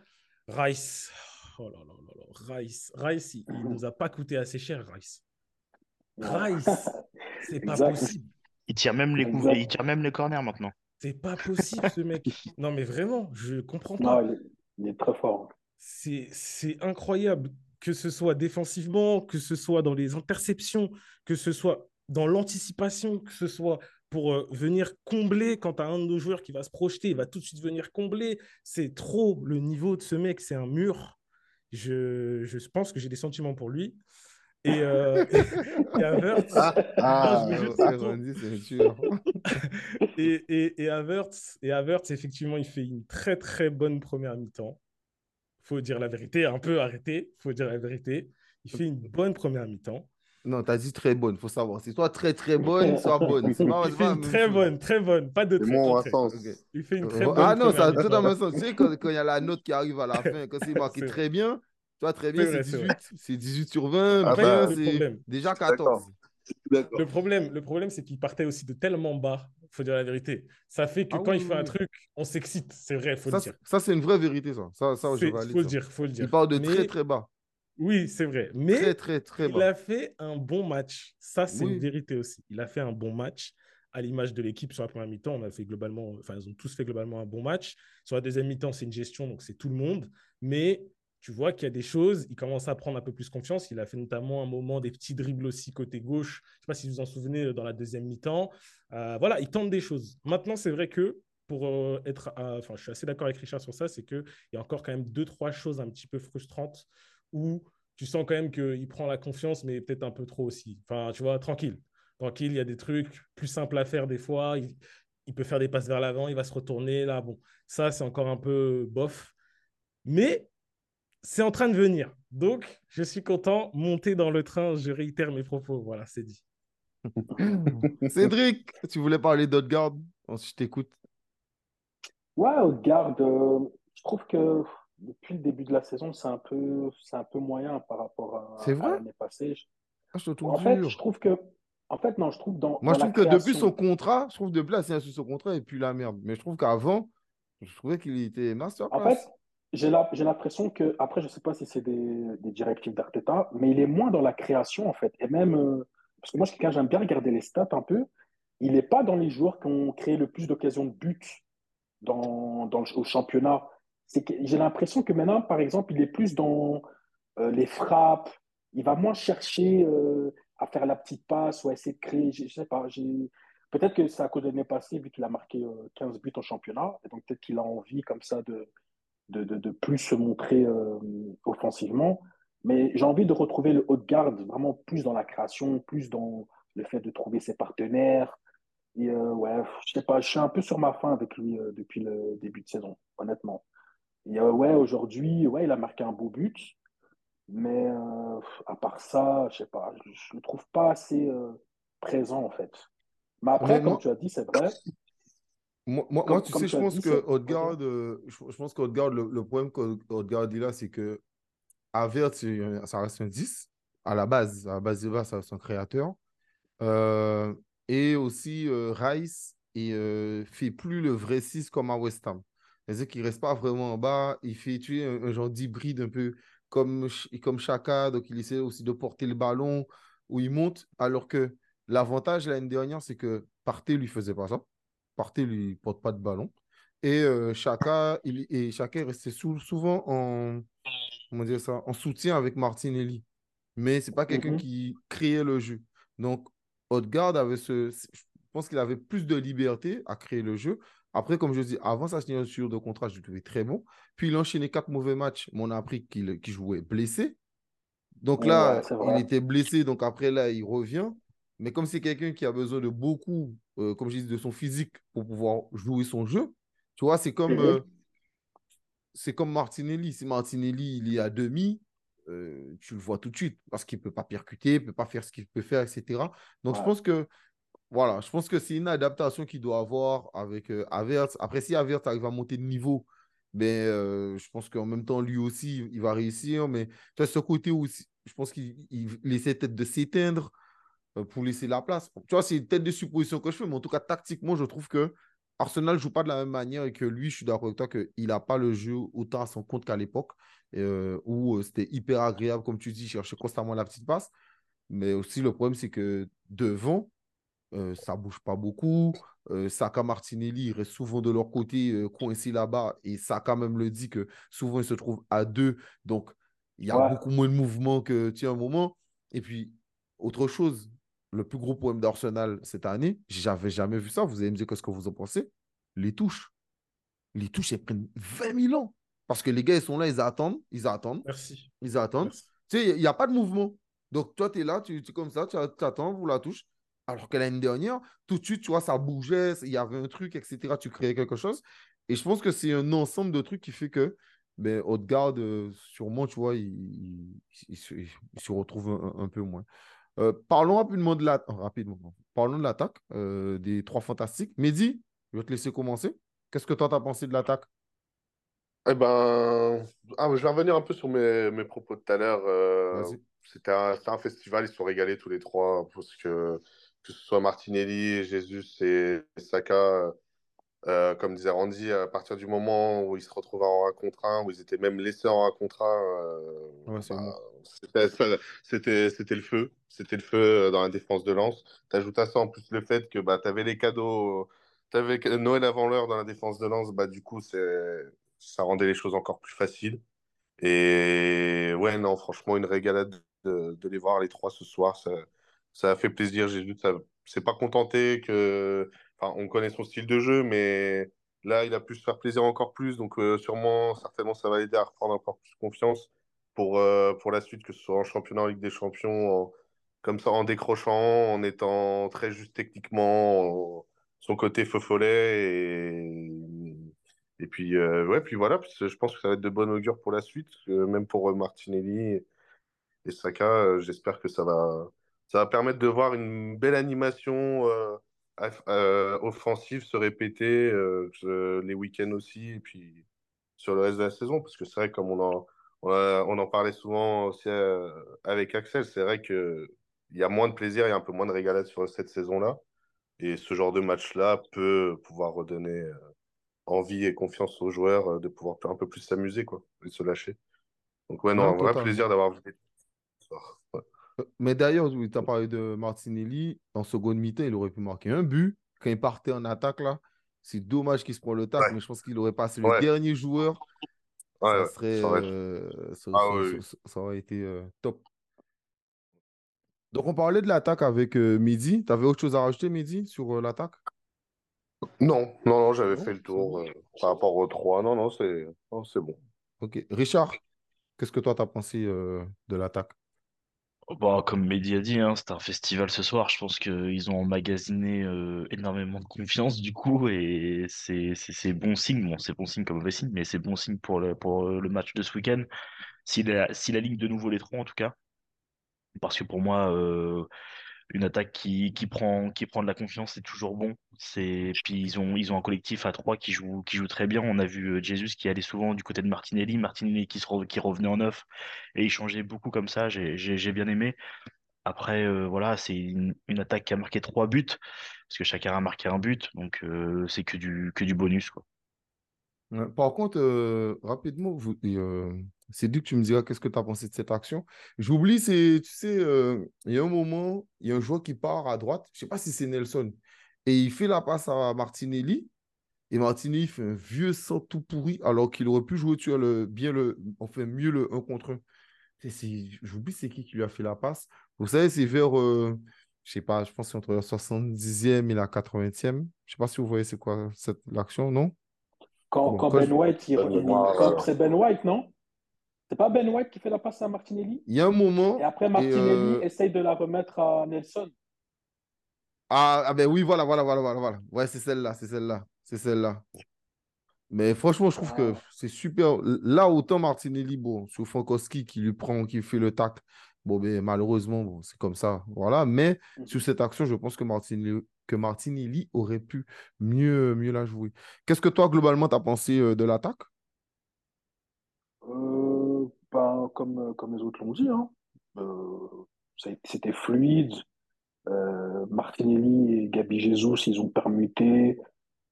Rice, oh là là là là, Rice, Rice, il, ne [LAUGHS] nous a pas coûté assez cher, Rice. Rice, [LAUGHS] c'est pas possible. Il tire même les coups, il tire même les corners maintenant. C'est pas possible, ce mec. [LAUGHS] Non, mais vraiment, je comprends pas. Il est très fort. C'est incroyable, que ce soit défensivement, que ce soit dans les interceptions, que ce soit dans l'anticipation, que ce soit pour euh, venir combler quand tu as un de nos joueurs qui va se projeter, il va tout de suite venir combler. C'est trop le niveau de ce mec, c'est un mur. Je, je pense que j'ai des sentiments pour lui. Et, euh, [LAUGHS] et Havertz, ah, ah [LAUGHS] et, et, et, Havertz, et Havertz, effectivement, il fait une très très bonne première mi-temps. faut dire la vérité, un peu arrêté, faut dire la vérité. Il fait une bonne première mi-temps. Non, tu as dit très bonne, il faut savoir. C'est soit très très bonne, soit bonne. il fait une très bonne, très bonne, pas de très, très, très. Il fait une très bonne. Ah non, ça a tout dans le sens. Tu sais, quand il y a la note qui arrive à la fin, quand c'est marqué [LAUGHS] très bien, tu vois, très bien, c'est 18. C'est 18 sur 20. Ah bah, c'est déjà 14. Le problème, le problème c'est qu'il partait aussi de tellement bas, il faut dire la vérité. Ça fait que ah quand il fait un truc, on s'excite, c'est vrai, il faut le dire. Ça, c'est une vraie vérité, ça. Ça, ça je faut le dire, faut le dire. Il part de très, très bas. Oui, c'est vrai. Mais très, très, très il a fait un bon match. Ça, c'est une vérité aussi. Il a fait un bon match à l'image de l'équipe sur la première mi-temps. On a fait globalement, enfin, ils ont tous fait globalement un bon match. Sur la deuxième mi-temps, c'est une gestion, donc c'est tout le monde. Mais tu vois qu'il y a des choses, il commence à prendre un peu plus confiance. Il a fait notamment un moment des petits dribbles aussi côté gauche. Je ne sais pas si vous vous en souvenez euh, dans la deuxième mi-temps. Euh, voilà, il tente des choses. Maintenant, c'est vrai que pour euh, être, enfin, je suis assez d'accord avec Richard sur ça, c'est qu'il y a encore quand même deux, trois choses un petit peu frustrantes où tu sens quand même qu'il prend la confiance, mais peut-être un peu trop aussi. Enfin, tu vois, tranquille. Tranquille, il y a des trucs plus simples à faire des fois. Il, il peut faire des passes vers l'avant, il va se retourner. Là, bon, ça, c'est encore un peu bof. Mais c'est en train de venir. Donc, je suis content. Monter dans le train, je réitère mes propos. Voilà, c'est dit. [LAUGHS] Cédric, tu voulais parler d'Odegaard Je t'écoute. Ouais, Odegaard, euh, je trouve que depuis le début de la saison, c'est un peu, c'est un peu moyen par rapport à, l'année passée. Ah, je en fait, je trouve que, en fait, non, je trouve dans. Moi, je trouve que depuis son contrat, je trouve depuis là, c'est son contrat et puis la merde. Mais je trouve qu'avant, je trouvais qu'il était masterclass. En fait, j'ai l'impression que, après, je ne sais pas si c'est des, directives d'Arteta, mais il est moins dans la création, en fait. Et même, euh, parce que moi, je j'aime bien regarder les stats un peu. Il n'est pas dans les joueurs qui ont créé le plus d'occasions de but dans, dans au championnat. J'ai l'impression que maintenant, par exemple, il est plus dans euh, les frappes. Il va moins chercher euh, à faire la petite passe ou à essayer de créer. Je, sais pas. Peut-être que c'est à cause de l'année passée, vu qu'il a marqué 15 buts en championnat. Et donc, peut-être qu'il a envie, comme ça, de de, de, plus se montrer euh, offensivement. Mais j'ai envie de retrouver le haut de garde vraiment plus dans la création, plus dans le fait de trouver ses partenaires. Et euh, ouais, je sais pas, je suis un peu sur ma fin avec lui euh, depuis le début de saison, honnêtement. Et ouais, aujourd'hui, ouais, il a marqué un beau but. Mais à part ça, je sais pas, je ne le trouve pas assez présent en fait. Mais après, comme tu as dit, c'est vrai, moi, tu sais, je pense que Odegaard, euh, je, pense qu'Odegaard, le, le problème qu'Odegaard dit là, c'est que Avert, ça reste un 10 à la base. À la base de base, ça reste un créateur. Euh, et aussi, euh, Rice ne fait plus le vrai 6 comme à West Ham. C'est-à-dire qu'il ne reste pas vraiment en bas. Il fait tuer un, genre d'hybride un peu comme, comme Chaka. Donc, il essaie aussi de porter le ballon où il monte. Alors que l'avantage l'année dernière, c'est que Partey lui faisait pas ça. Partey lui porte pas de ballon. Et euh, Chaka, il, et Chaka est resté souvent en, comment dire ça, en soutien avec Martinelli. Mais c'est pas quelqu'un mhm. qui créait le jeu. Donc, Odegaard avait ce. Je pense qu'il avait plus de liberté à créer le jeu. Après, comme je dis, avant sa signature de contrat, je le trouvais très bon. Puis il a enchaîné quatre mauvais matchs, mais on a appris qu'il jouait blessé. Donc là, il était blessé. Donc après, là, il revient. Mais comme c'est quelqu'un qui a besoin de beaucoup, euh, comme je dis, de son physique pour pouvoir jouer son jeu, tu vois, c'est comme, mhm. euh, c'est comme Martinelli. Si Martinelli, il est à demi, euh, tu le vois tout de suite parce qu'il ne peut pas percuter, il ne peut pas faire ce qu'il peut faire, etc. Donc, je pense que voilà, je pense que c'est une adaptation qu'il doit avoir avec Averts. Après, si Averts arrive à monter de niveau, ben, je pense qu'en même temps, lui aussi, il va réussir. Mais tu as ce côté où je pense qu'il essaie peut-être de s'éteindre. Euh, pour laisser la place. Tu vois, c'est une tête de supposition que je fais, mais en tout cas, tactiquement, je trouve que Arsenal ne joue pas de la même manière et que lui, je suis d'accord avec toi qu'il n'a pas le jeu autant à son compte qu'à l'époque, euh, où euh, c'était hyper agréable, comme tu dis, chercher constamment la petite passe. Mais aussi, le problème, c'est que devant, ça ne bouge pas beaucoup. Saka Martinelli, ils restent souvent de leur côté, coincés là-bas. Et Saka même le dit que souvent, ils se trouvent à deux. Donc, il y a beaucoup moins de mouvement que tu un moment. Et puis, autre chose, le plus gros problème d'Arsenal cette année, j'avais jamais vu ça. Vous allez me dire ce que vous en pensez? Les touches. Les touches, elles prennent 20 000 ans. Parce que les gars, ils sont là, ils attendent. Ils attendent. Merci. Ils attendent. Tu sais, il n'y a pas de mouvement. Donc, toi, tu es là, tu es comme ça, tu attends, vous la touche. Alors que l'année dernière, tout de suite, tu vois, ça bougeait, il y avait un truc, etc. Tu créais quelque chose. Et je pense que c'est un ensemble de trucs qui fait que ben, Haute-Garde, euh, sûrement, tu vois, il, se retrouve un, peu moins. Euh, parlons rapidement de la... rapidement. Parlons de l'attaque euh, des trois fantastiques. Mehdi, je vais te laisser commencer. Qu'est-ce que toi, tu as pensé de l'attaque? Eh ben, ah, je vais revenir un peu sur mes, mes propos de tout à l'heure. C'était un, un, festival, ils se sont régalés tous les trois parce que que ce soit Martinelli, Jesus et Saka, euh, comme disait Randy, à partir du moment où ils se retrouvaient en un contre un, où ils étaient même laissés en un contre un, euh, bah, [LAUGHS] c'était le feu. C'était le feu euh, dans la défense de lance. Tu ajoutes à ça en plus le fait que bah, tu avais les cadeaux, tu avais Noël avant l'heure dans la défense de lance, bah, du coup, ça rendait les choses encore plus faciles. Et ouais, non, franchement, une régalade de, de les voir les trois ce soir. Ça, ça a fait plaisir. Jésus ça s'est pas contenté que. On connaît son style de jeu, mais là, il a pu se faire plaisir encore plus. Donc, euh, sûrement, certainement, ça va aider à reprendre encore plus confiance pour, euh, pour la suite, que ce soit en championnat, en Ligue des Champions, comme ça, en décrochant, en étant très juste techniquement, son côté feu follet. Et, et puis, euh, ouais, puis voilà, je pense que ça va être de bon augure pour la suite, même pour Martinelli et Saka. J'espère que ça va ça va permettre de voir une belle animation offensive se répéter euh, les week-ends aussi, et puis sur le reste de la saison, parce que c'est vrai, comme on en, on, en parlait souvent aussi avec Axel, c'est vrai qu'il y a moins de plaisir et un peu moins de régalade sur cette saison-là. Et ce genre de match-là peut pouvoir redonner envie et confiance aux joueurs de pouvoir un peu plus s'amuser quoi, et se lâcher. Donc, ouais, non, un vrai plaisir d'avoir vu soir. Mais d'ailleurs, tu as parlé de Martinelli. En seconde mi-temps, il aurait pu marquer un but. Quand il partait en attaque, là, c'est dommage qu'il se prend le tac, mais je pense qu'il aurait passé le dernier joueur. ça, serait, ça, aurait été euh, top. Donc, on parlait de l'attaque avec euh, Midi. Tu avais autre chose à rajouter, Midi, sur euh, l'attaque? Non, non, non, j'avais fait le tour par rapport aux trois. Non, non, c'est bon. Ok. Richard, qu'est-ce que toi, tu as pensé de l'attaque? Bon, comme Mehdi a dit, hein, c'était un festival ce soir. Je pense qu'ils ont emmagasiné euh, énormément de confiance du coup, et c'est bon signe. Bon, c'est bon signe comme mauvais signe, mais c'est bon signe pour le, pour le match de ce week-end. S'il la, si la ligne de nouveau les trois, en tout cas. Parce que pour moi, euh, une attaque qui, prend, de la confiance, c'est toujours bon. C'est puis ils ont ils un collectif à trois qui joue très bien. On a vu euh, Jesus qui allait souvent du côté de Martinelli, Martinelli qui se revenait en neuf et il changeait beaucoup comme ça. J'ai bien aimé. Après euh, voilà, c'est une, attaque qui a marqué trois buts parce que chacun a marqué un but, donc euh, c'est que du que du bonus. Par contre, rapidement, vous, c'est dû que tu me diras qu'est-ce que tu as pensé de cette action? J'oublie, c'est, tu sais, il y a un moment, il y a un joueur qui part à droite, je ne sais pas si c'est Nelson, et il fait la passe à Martinelli. Et Martinelli fait un vieux sang tout pourri, alors qu'il aurait pu jouer tu le, bien le, enfin mieux le 1 contre 1. J'oublie c'est qui qui lui a fait la passe. Vous savez, c'est vers, je je sais pas, je pense que c'est entre la 70e et la 80e. Je ne sais pas si vous voyez c'est quoi l'action, non? Quand, quand Ben White, il, c'est Ben White, non? C'est pas Ben White qui fait la passe à Martinelli? Il y a un moment. Et après, Martinelli euh, essaye de la remettre à Nelson. Ah, ah, ben oui, voilà, voilà, voilà, voilà, voilà. Ouais, c'est celle-là, c'est celle-là, c'est celle-là. Mais franchement, je trouve que ah. c'est super. Là, autant Martinelli, bon, sur Frankowski qui lui prend, qui fait le tac. Bon, ben, malheureusement, bon, c'est comme ça. Voilà. Mais mm. sur cette action, je pense que Martinelli, que Martinelli aurait pu mieux, mieux la jouer. Qu'est-ce que toi, globalement, tu as pensé euh, de l'attaque? Euh, comme, comme les autres l'ont dit. Hein. Euh, c'était fluide. Euh, Martinelli et Gabi Jesus, ils ont permuté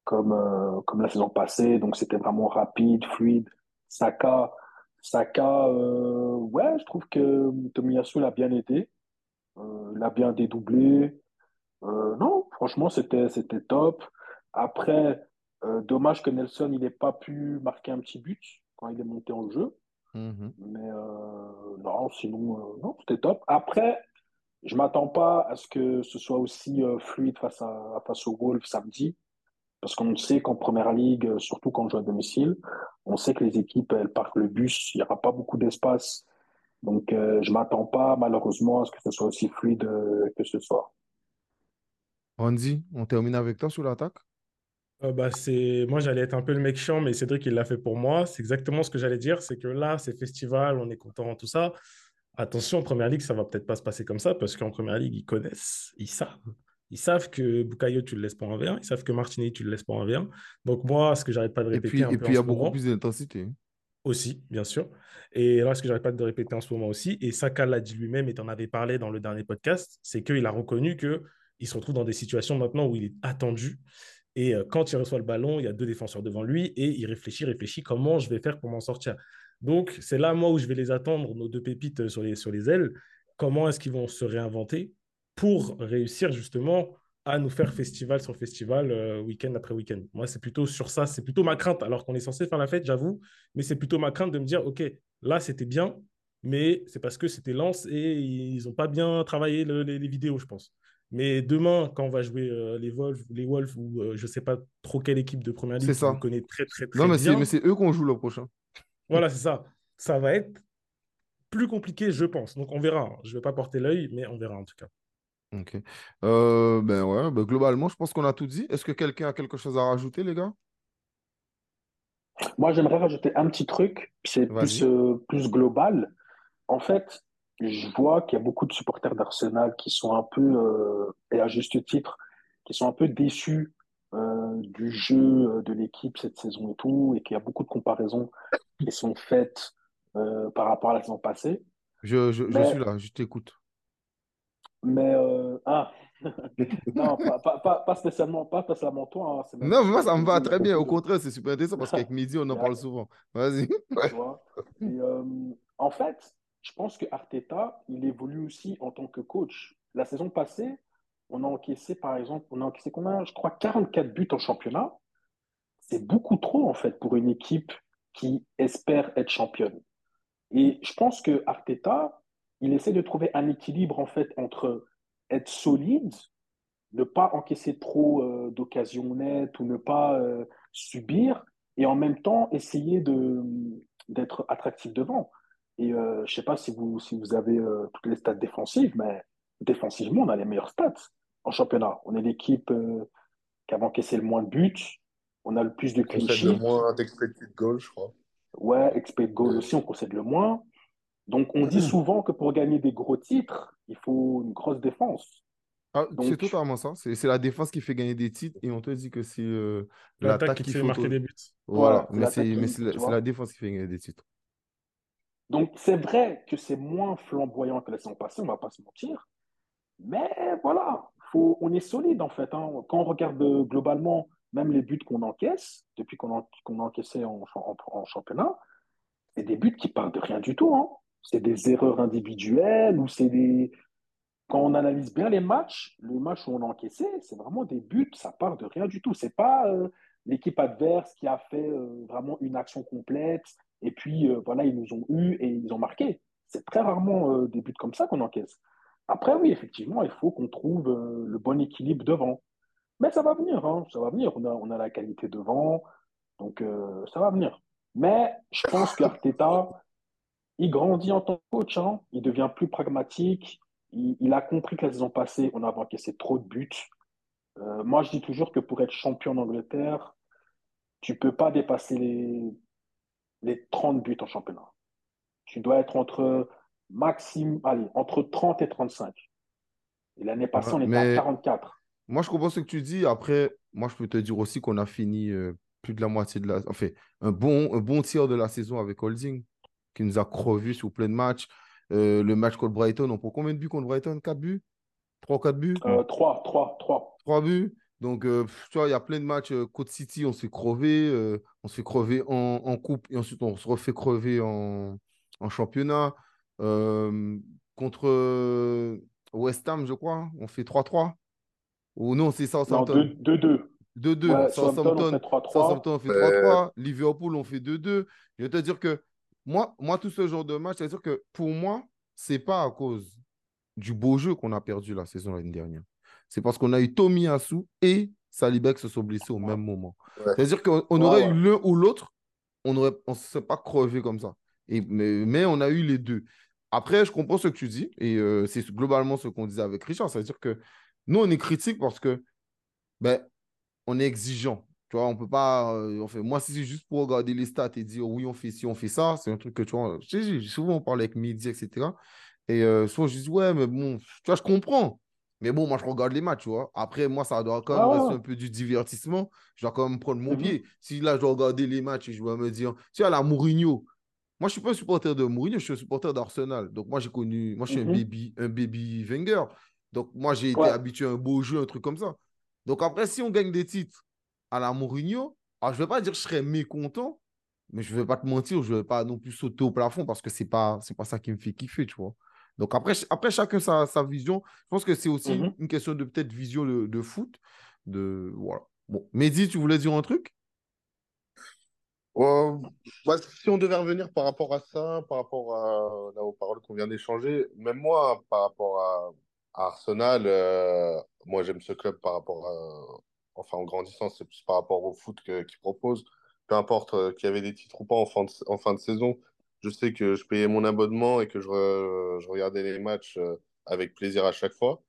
comme, euh, comme la saison passée, donc c'était vraiment rapide, fluide. Saka, Saka euh, ouais, je trouve que Tomiyasu l'a bien aidé, l'a bien dédoublé. non, franchement, c'était top. Après, euh, dommage que Nelson n'ait pas pu marquer un petit but quand il est monté en jeu. Mhm. Mais euh, non, sinon, non, c'était top. Après, je ne m'attends pas à ce que ce soit aussi fluide face, à, face aux Wolves samedi. Parce qu'on sait qu'en première ligue, surtout quand on joue à domicile, on sait que les équipes, elles partent le bus, il n'y aura pas beaucoup d'espace. Donc, je ne m'attends pas, malheureusement, à ce que ce soit aussi fluide que ce soit. Andy, on termine avec toi sur l'attaque euh, bah, c'est... Moi, j'allais être un peu le mec chiant, mais Cédric, il l'a fait pour moi. C'est exactement ce que j'allais dire. C'est que là, c'est festival, on est content, tout ça. Attention, en première ligue, ça va peut-être pas se passer comme ça, parce qu'en première ligue, ils connaissent, ils savent. Ils savent que Bukayo, tu le laisses pas en V1. Ils savent que Martinelli, tu le laisses pas en V1. Donc, moi, ce que j'arrête pas de répéter. Et puis, il y a beaucoup plus d'intensité. Aussi, bien sûr. Et là, ce que j'arrête pas de répéter en ce moment aussi, et Saka l'a dit lui-même et tu en avais parlé dans le dernier podcast, c'est qu'il a reconnu que il se retrouve dans des situations maintenant où il est attendu. Et euh, quand il reçoit le ballon, il y a deux défenseurs devant lui et il réfléchit, réfléchit comment je vais faire pour m'en sortir. Donc, c'est là, moi, où je vais les attendre, nos deux pépites euh, sur les, sur les ailes. Comment est-ce qu'ils vont se réinventer pour réussir justement à nous faire festival sur festival, euh, week-end après week-end? Moi, c'est plutôt sur ça, c'est plutôt ma crainte, alors qu'on est censé faire la fête, j'avoue, mais c'est plutôt ma crainte de me dire, OK, là, c'était bien, mais c'est parce que c'était lance et ils n'ont pas bien travaillé les, vidéos, je pense. Mais demain, quand on va jouer euh, les Wolves, les Wolves ou je euh, je sais pas trop quelle équipe de première ligue, ça. on connaît très très très non, mais bien. mais c'est eux qu'on joue le prochain. Voilà, c'est ça. Ça va être plus compliqué, je pense. Donc on verra. Je vais pas porter l'œil, mais on verra en tout cas. Ok. Euh, ben ouais, ben globalement, je pense qu'on a tout dit. Est-ce que quelqu'un a quelque chose à rajouter, les gars? Moi, j'aimerais rajouter un petit truc. C'est plus, plus global. En fait, je vois qu'il y a beaucoup de supporters d'Arsenal qui sont un peu, euh, et à juste titre, qui sont un peu déçus euh, du jeu euh, de l'équipe cette saison et tout, et qu'il y a beaucoup de comparaisons qui sont faites par rapport à la saison passée. Je, je, je suis là, je t'écoute. Mais, ah, [LAUGHS] non, pas, pas, pas, spécialement, pas spécialement toi. Hein, non, moi, ça me va très bien. Au contraire, c'est super intéressant parce qu'avec [LAUGHS] Midi, on en parle souvent. Vas-y. en fait, je pense que Arteta, il évolue aussi en tant que coach. La saison passée, on a encaissé, par exemple, on a encaissé combien? Je crois 44 buts en championnat. C'est beaucoup trop, en fait, pour une équipe qui espère être championne. Et je pense que Arteta, il essaie de trouver un équilibre, en fait, entre être solide, ne pas encaisser trop euh, d'occasions nettes ou ne pas euh, subir, et en même temps essayer d'être attractif devant. Et euh, je ne sais pas si vous, si vous avez euh, toutes les stats défensives, mais défensivement, on a les meilleures stats en championnat. On est l'équipe euh, qui a encaissé le moins de buts. On a le plus de clean On concède le moins d'expected goals, je crois. Ouais, expected goals aussi, on concède le moins. Donc, on dit souvent que pour gagner des gros titres, il faut une grosse défense. Ah, c'est totalement ça. C'est la défense qui fait gagner des titres et on te dit que c'est l'attaque qui, fait marquer des buts. Voilà, mais c'est la défense qui fait gagner des titres. Donc, c'est vrai que c'est moins flamboyant que la saison passée, on ne va pas se mentir. Mais voilà, on est solide en fait. Hein. Quand on regarde euh, globalement, même les buts qu'on encaisse, depuis qu'on a, encaissé en, championnat, c'est des buts qui parlent de rien du tout. Hein. C'est des erreurs individuelles ou c'est des. Quand on analyse bien les matchs, les matchs où on a encaissé, c'est vraiment des buts, ça part de rien du tout. C'est pas euh, l'équipe adverse qui a fait euh, vraiment une action complète et puis, euh, voilà, ils nous ont eu et ils ont marqué. C'est très rarement euh, des buts comme ça qu'on encaisse. Après, oui, effectivement, il faut qu'on trouve euh, le bon équilibre devant. Mais ça va venir, hein, ça va venir. On a, on a la qualité devant, donc ça va venir. Mais je pense qu'Arteta, il grandit en tant que coach. Hein. Il devient plus pragmatique. Il, a compris que la saison passée, on avait encaissé trop de buts. moi, je dis toujours que pour être champion d'Angleterre, tu ne peux pas dépasser les les 30 buts en championnat. Tu dois être entre maximum, allez, entre 30 et 35. Et l'année passée, on était à 44. Moi, je comprends ce que tu dis. Après, moi, je peux te dire aussi qu'on a fini euh, plus de la moitié de la. Enfin, un bon, un bon tiers de la saison avec Holding, qui nous a crevé sur plein de matchs. Euh, le match contre Brighton, on prend combien de buts contre Brighton? 4 buts? 3 4 buts? 3, 3, 3. 3 buts? Donc, euh, tu vois, il y a plein de matchs. Euh, Côte City, on se fait crever. Euh, on se fait crever en, en, coupe et ensuite on se refait crever en, en championnat. contre West Ham, je crois, on fait 3-3. Ou non, c'est ça, 2-2. 2-2. Southampton, fait 3-3. Liverpool, on fait 2-2. Je veux te dire que moi, moi, tout ce genre de match, c'est-à-dire que pour moi, c'est pas à cause du beau jeu qu'on a perdu la saison l'année dernière. C'est parce qu'on a eu Tommy Asu et Salibek se sont blessés au même moment. C'est-à-dire qu'on aurait eu l'un ou l'autre, on ne on serait pas crevé comme ça. Et, mais, on a eu les deux. Après, je comprends ce que tu dis, et euh, c'est globalement ce qu'on disait avec Richard. C'est-à-dire que nous, on est critique parce que ben, on est exigeant. Tu vois, on peut pas. Euh, on fait, moi, si c'est juste pour regarder les stats et dire oui, on fait ci, on fait ça, c'est un truc que tu vois. souvent, on parle avec Midi, etc. Et euh, souvent, je dis ouais, mais bon, tu vois, je comprends. Mais bon, moi, je regarde les matchs, tu vois. Après, moi, ça doit quand même rester un peu du divertissement. Je dois quand même prendre mon mhm. pied. Si là, je dois regarder les matchs et je dois me dire, tu vois, la Mourinho, moi, je ne suis pas un supporter de Mourinho, je suis un supporter d'Arsenal. Donc, moi, j'ai connu, moi, je suis un, mhm. baby, un baby Wenger. Donc, moi, j'ai été habitué à un beau jeu, un truc comme ça. Donc, après, si on gagne des titres à la Mourinho, alors, je ne vais pas dire que je serais mécontent, mais je ne vais pas te mentir, je ne vais pas non plus sauter au plafond parce que ce n'est pas, pas ça qui me fait kiffer, tu vois. Donc après, après chacun sa, sa vision. Je pense que c'est aussi mhm. une question de peut-être vision de, foot. De, voilà. Bon. Mehdi, tu voulais dire un truc? Euh, bah, Si on devait revenir par rapport à ça, par rapport à, aux paroles qu'on vient d'échanger, même moi, par rapport à, Arsenal, euh, moi j'aime ce club par rapport à. Enfin, en grandissant, c'est plus par rapport au foot qu'il propose. Peu importe euh, qu'il y avait des titres ou pas en fin en fin de saison, je sais que je payais mon abonnement et que je, je regardais les matchs euh, avec plaisir à chaque fois.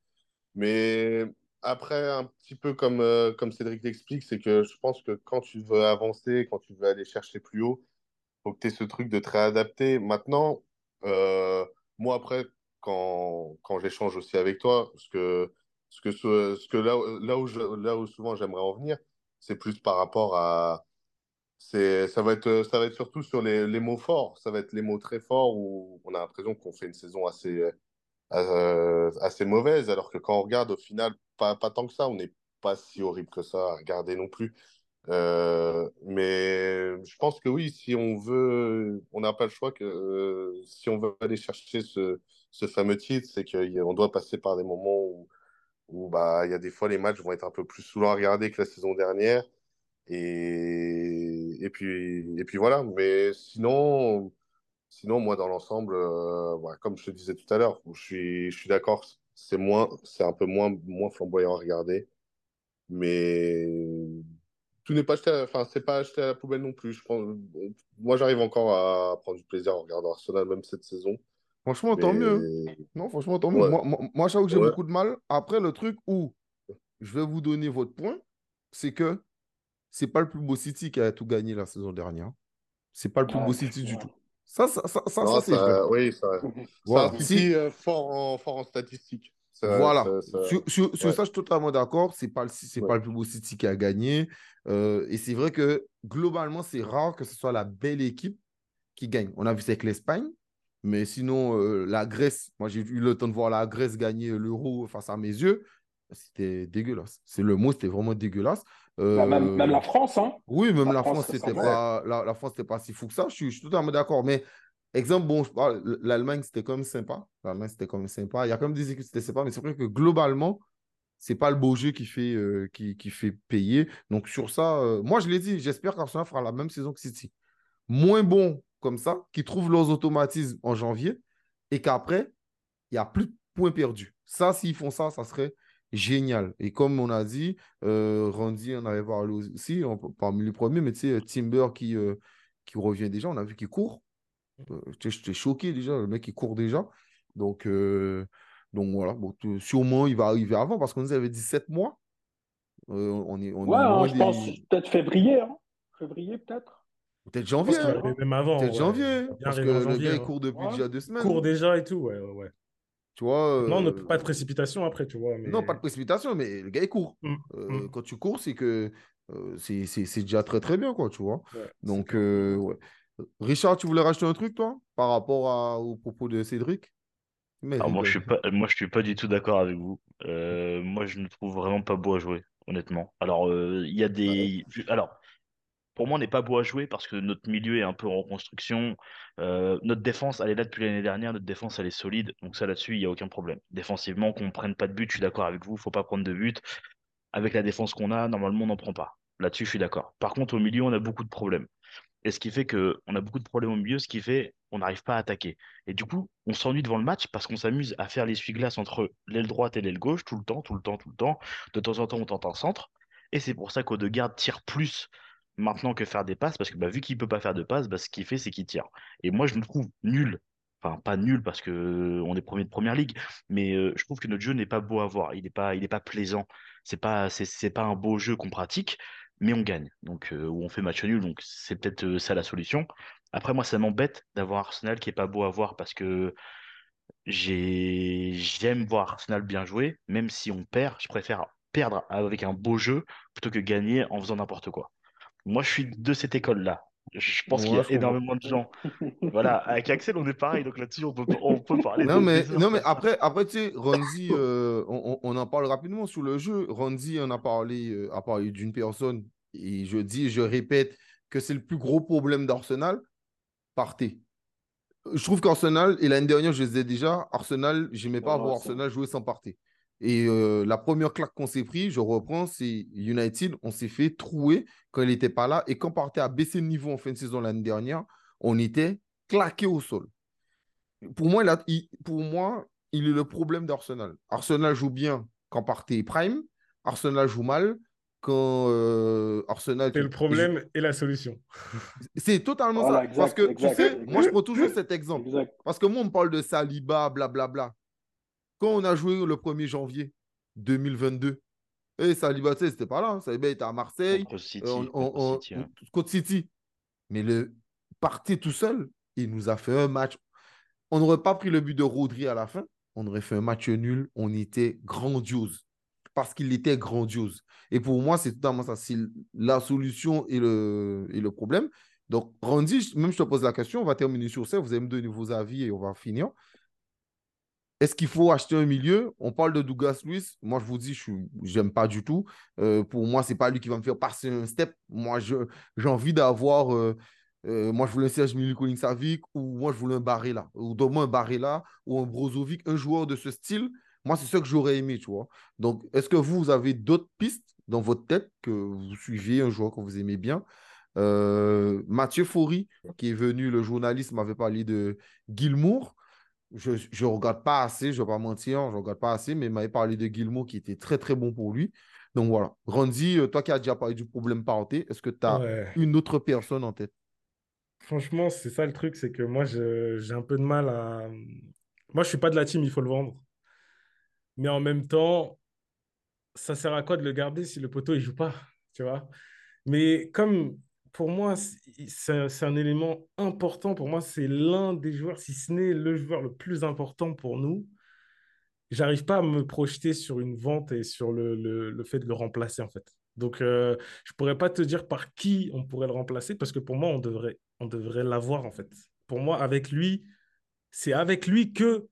Mais après, un petit peu comme, euh, comme Cédric l'explique, c'est que je pense que quand tu veux avancer, quand tu veux aller chercher plus haut, il faut que tu aies ce truc de très adapté. Maintenant, euh, moi, après, quand, quand j'échange aussi avec toi, ce que, ce que, là, là, où là où souvent j'aimerais en venir, c'est plus par rapport à, c'est, ça va être, ça va être surtout sur les, les, mots forts. Ça va être les mots très forts où on a l'impression qu'on fait une saison assez, euh, assez mauvaise, alors que quand on regarde, au final, pas, pas tant que ça, on n'est pas si horrible que ça à regarder non plus. Euh, mais je pense que oui, si on veut, on n'a pas le choix que euh, si on veut aller chercher ce, ce fameux titre, c'est qu'on doit passer par des moments où, où bah, il y a des fois les matchs vont être un peu plus saoulants à regarder que la saison dernière. Et, et, puis, et puis voilà. Mais sinon, sinon moi, dans l'ensemble, euh, comme je te disais tout à l'heure, je suis, je suis d'accord, c'est moins, c'est un peu moins, moins flamboyant à regarder. Mais tout n'est pas acheté, enfin, c'est pas acheté à la poubelle non plus. Je pense, moi, j'arrive encore à prendre du plaisir en regardant Arsenal, même cette saison. Franchement, tant mieux. Non, franchement, tant mieux. Moi, moi, moi, que j'ai beaucoup de mal. Après, le truc où je vais vous donner votre point, c'est que c'est pas le plus beau City qui a tout gagné la saison dernière. C'est pas le plus beau City du tout. Ça, ça, ça, ça, c'est vrai. Oui, ça. Voilà. un City euh, fort, en, fort en statistique. voilà. Sur, ça, je suis totalement d'accord. C'est pas, c'est pas le plus beau City qui a gagné. Euh, et c'est vrai que globalement, c'est rare que ce soit la belle équipe qui gagne. On a vu ça avec l'Espagne. Mais sinon, euh, la Grèce, moi j'ai eu le temps de voir la Grèce gagner l'euro face à mes yeux. C'était dégueulasse. C'est le mot, c'était vraiment dégueulasse. Bah, même, la France, hein Oui, même la, France, c'était pas la, la France, c'était pas si fou que ça. Je suis, je suis totalement d'accord. Mais exemple, bon, je parle, l'Allemagne, c'était quand même sympa. L'Allemagne, c'était quand même sympa. Il y a quand même des équipes, c'était sympa, mais c'est vrai que globalement, c'est pas le beau jeu qui fait, euh, qui, qui, fait payer. Donc sur ça, euh, moi je l'ai dit, j'espère qu'Arsenal fera la même saison que City. Moins bon comme ça, qui trouvent leurs automatismes en janvier et qu'après, il n'y a plus de points perdus. Ça, s'ils font ça, ça serait génial. Et comme on a dit, euh, Randy en avait parlé aussi, parmi les premiers, mais tu sais, Timber qui, euh, qui revient déjà, on a vu qu'il court. Euh, J'étais choqué déjà, le mec il court déjà. Donc, euh, donc voilà, bon, sûrement il va arriver avant parce qu'on nous avait dit 7 mois. on est, on ouais, hein, je pense peut-être février. Hein. Février peut-être. Peut-être janvier. Hein. Même avant. Peut-être janvier. Parce que le gars il court depuis déjà deux semaines. court déjà et tout, ouais, ouais. Tu vois, non, euh, pas de précipitation après, tu vois. Non, pas de précipitation, mais le gars, il court. Mmh, euh, mmh. Quand tu cours, c'est que euh, c'est déjà très, très bien, quoi, tu vois. Donc, ouais. Richard, tu voulais racheter un truc, toi, par rapport à, au propos de Cédric? Alors, moi, je suis pas, moi, je suis pas du tout d'accord avec vous. moi, je ne trouve vraiment pas beau à jouer, honnêtement. Alors, il y a des. Alors, pour moi, on n'est pas beau à jouer parce que notre milieu est un peu en reconstruction. Euh, notre défense, elle est là depuis l'année dernière. Notre défense, elle est solide. Donc, ça, là-dessus, il n'y a aucun problème. Défensivement, qu'on ne prenne pas de but, je suis d'accord avec vous. Il ne faut pas prendre de but. avec la défense qu'on a, normalement, on n'en prend pas. Là-dessus, je suis d'accord. Par contre, au milieu, on a beaucoup de problèmes. Et ce qui fait qu'on a beaucoup de problèmes au milieu, ce qui fait qu'on n'arrive pas à attaquer. Et du coup, on s'ennuie devant le match parce qu'on s'amuse à faire l'essuie-glace entre l'aile droite et l'aile gauche tout le temps, tout le temps, tout le temps. De temps en temps, on tente un centre. Et c'est pour ça qu'Odegaard tire plus maintenant que faire des passes, parce que bah, vu qu'il ne peut pas faire de passes, bah, ce qu'il fait, c'est qu'il tire. Et moi, je me trouve nul. Enfin, pas nul parce qu'on est premier de première ligue, mais euh, je trouve que notre jeu n'est pas beau à voir. Il n'est pas, pas plaisant. C'est pas, c'est, pas un beau jeu qu'on pratique, mais on gagne. Donc, euh, ou on fait match nul. Donc, c'est peut-être euh, ça la solution. Après, moi, ça m'embête d'avoir Arsenal qui est pas beau à voir parce que j'aime voir Arsenal bien jouer, même si on perd. Je préfère perdre avec un beau jeu plutôt que gagner en faisant n'importe quoi. Moi, je suis de cette école-là. Je pense qu'il y a énormément de gens. voilà, [LAUGHS] avec Axel, on est pareil, donc là-dessus, on peut, on peut parler. non, mais, non, mais après, après tu sais, Ronzi, euh, on, on, en parle rapidement sur le jeu. Ronzi en a parlé, euh, a parlé d'une personne, et je dis, je répète, que c'est le plus gros problème d'Arsenal. Partez. Je trouve qu'Arsenal, et l'année dernière, je le disais déjà, Arsenal, je n'aimais pas voir Arsenal jouer sans parter. Et euh, la première claque qu'on s'est pris, je reprends, c'est United. On s'est fait trouer quand il n'était pas là. Et quand Partey a baissé le niveau en fin de saison l'année dernière, on était claqué au sol. Pour moi, il, pour moi, il est le problème d'Arsenal. Arsenal joue bien quand Partey est prime. Arsenal joue mal quand euh, Arsenal. C'est le problème et la solution. [LAUGHS] C'est totalement ça. Parce que, tu sais, moi, je prends toujours cet exemple. Parce que moi, on me parle de Saliba, blablabla. Bla, bla. Quand on a joué le 1er janvier 2022, et Saliba, tu sais, c'était pas là. Hein. Saliba était à Marseille. Contre City. Euh, City, City. Mais le parti tout seul, il nous a fait un match. On n'aurait pas pris le but de Rodri à la fin. On aurait fait un match nul. On était grandiose. Parce qu'il était grandiose. Et pour moi, c'est totalement ça. C'est la solution et le, et le problème. Donc, Randy, même je te pose la question, on va terminer sur ça. Vous allez me donner vos avis et on va finir. Est-ce qu'il faut acheter un milieu? On parle de Douglas Luiz. Moi, je vous dis, je n'aime pas du tout. Euh, pour moi, ce n'est pas lui qui va me faire passer un step. Moi, j'ai envie d'avoir. Euh, euh, moi, je voulais un Serge Milinkovic ou moi, je voulais un Barrella. Ou de moi, un Barrella ou un Brozovic, un joueur de ce style. Moi, c'est ça que j'aurais aimé, tu vois. Donc, est-ce que vous, vous avez d'autres pistes dans votre tête que vous suivez, un joueur que vous aimez bien? Mathieu Faury, qui est venu, le journaliste m'avait parlé de Gilmour je ne regarde pas assez, je ne vais pas mentir, je ne regarde pas assez, mais il m'avait parlé de Guillemot qui était très très bon pour lui. Donc voilà. Randy, euh, toi qui as déjà parlé du problème parenté, est-ce que tu as une autre personne en tête? Franchement, c'est ça le truc, c'est que moi j'ai un peu de mal à. Moi je suis pas de la team, il faut le vendre. Mais en même temps, ça sert à quoi de le garder si le poteau il joue pas, tu vois? Mais comme pour moi, c'est un élément important. Pour moi, c'est l'un des joueurs, si ce n'est le joueur le plus important pour nous. J'arrive pas à me projeter sur une vente et sur le, le, fait de le remplacer, en fait. Donc, euh, je pourrais pas te dire par qui on pourrait le remplacer parce que pour moi, on devrait, on devrait l'avoir, en fait. Pour moi, avec lui, c'est avec lui que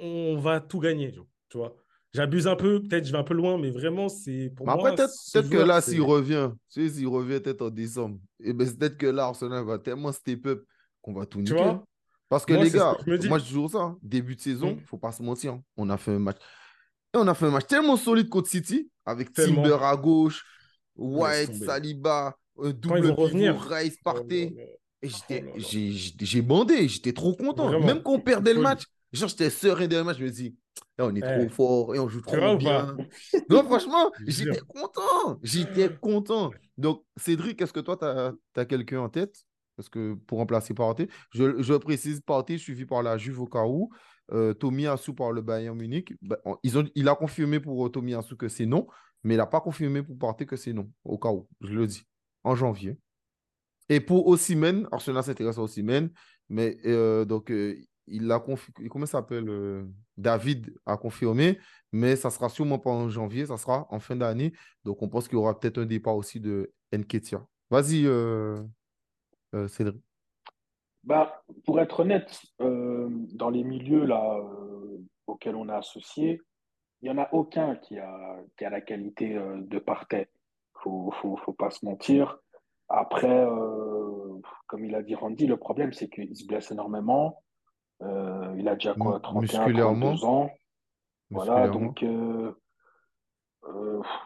on va tout gagner, tu vois. J'abuse un peu, peut-être je vais un peu loin, mais vraiment, c'est pour moi. Après, peut-être que là, s'il revient, tu sais, s'il revient peut-être en décembre, et eh ben, peut-être que là, Arsenal va tellement step up qu'on va tout niquer. Parce que les gars, moi, je dis toujours ça, hein. début de saison, il mm. ne faut pas se mentir. Hein. On a fait un match. Et on a fait un match tellement solide contre City, avec Timber à gauche, White, Saliba, un double pivot, Rice partait. Et j'ai bandé, j'étais trop content. Même quand on perdait le match, genre, j'étais serein derrière le match, je me dis, on est trop fort et on joue trop bien. [LAUGHS] non, franchement, j'étais content. J'étais content. Donc, Cédric, est-ce que toi, tu as, quelqu'un en tête? Parce que pour remplacer Partey, je, je précise Partey suivi par la Juve au cas où. Euh, Tommy par le Bayern Munich. Bah, ils ont, il a confirmé pour euh, Tommy que c'est non, mais il n'a pas confirmé pour Partey que c'est non, au cas où, je le dis, en janvier. Et pour Osimhen, Arsenal s'intéresse à Osimhen, mais euh, donc euh, il a confirmé, comment s'appelle euh, David a confirmé, mais ça sera sûrement pas en janvier, ça sera en fin d'année. Donc on pense qu'il y aura peut-être un départ aussi de Nketia. Vas-y, euh, euh, Cédric. Bah, pour être honnête, dans les milieux là, auxquels on a associé, il n'y en a aucun qui a, qui a la qualité de Partey. Il ne faut, faut, pas se mentir. Après, comme il a dit Randy, le problème, c'est qu'il se blesse énormément. Euh, il a déjà quoi, 31, 32 ans. Voilà, donc euh,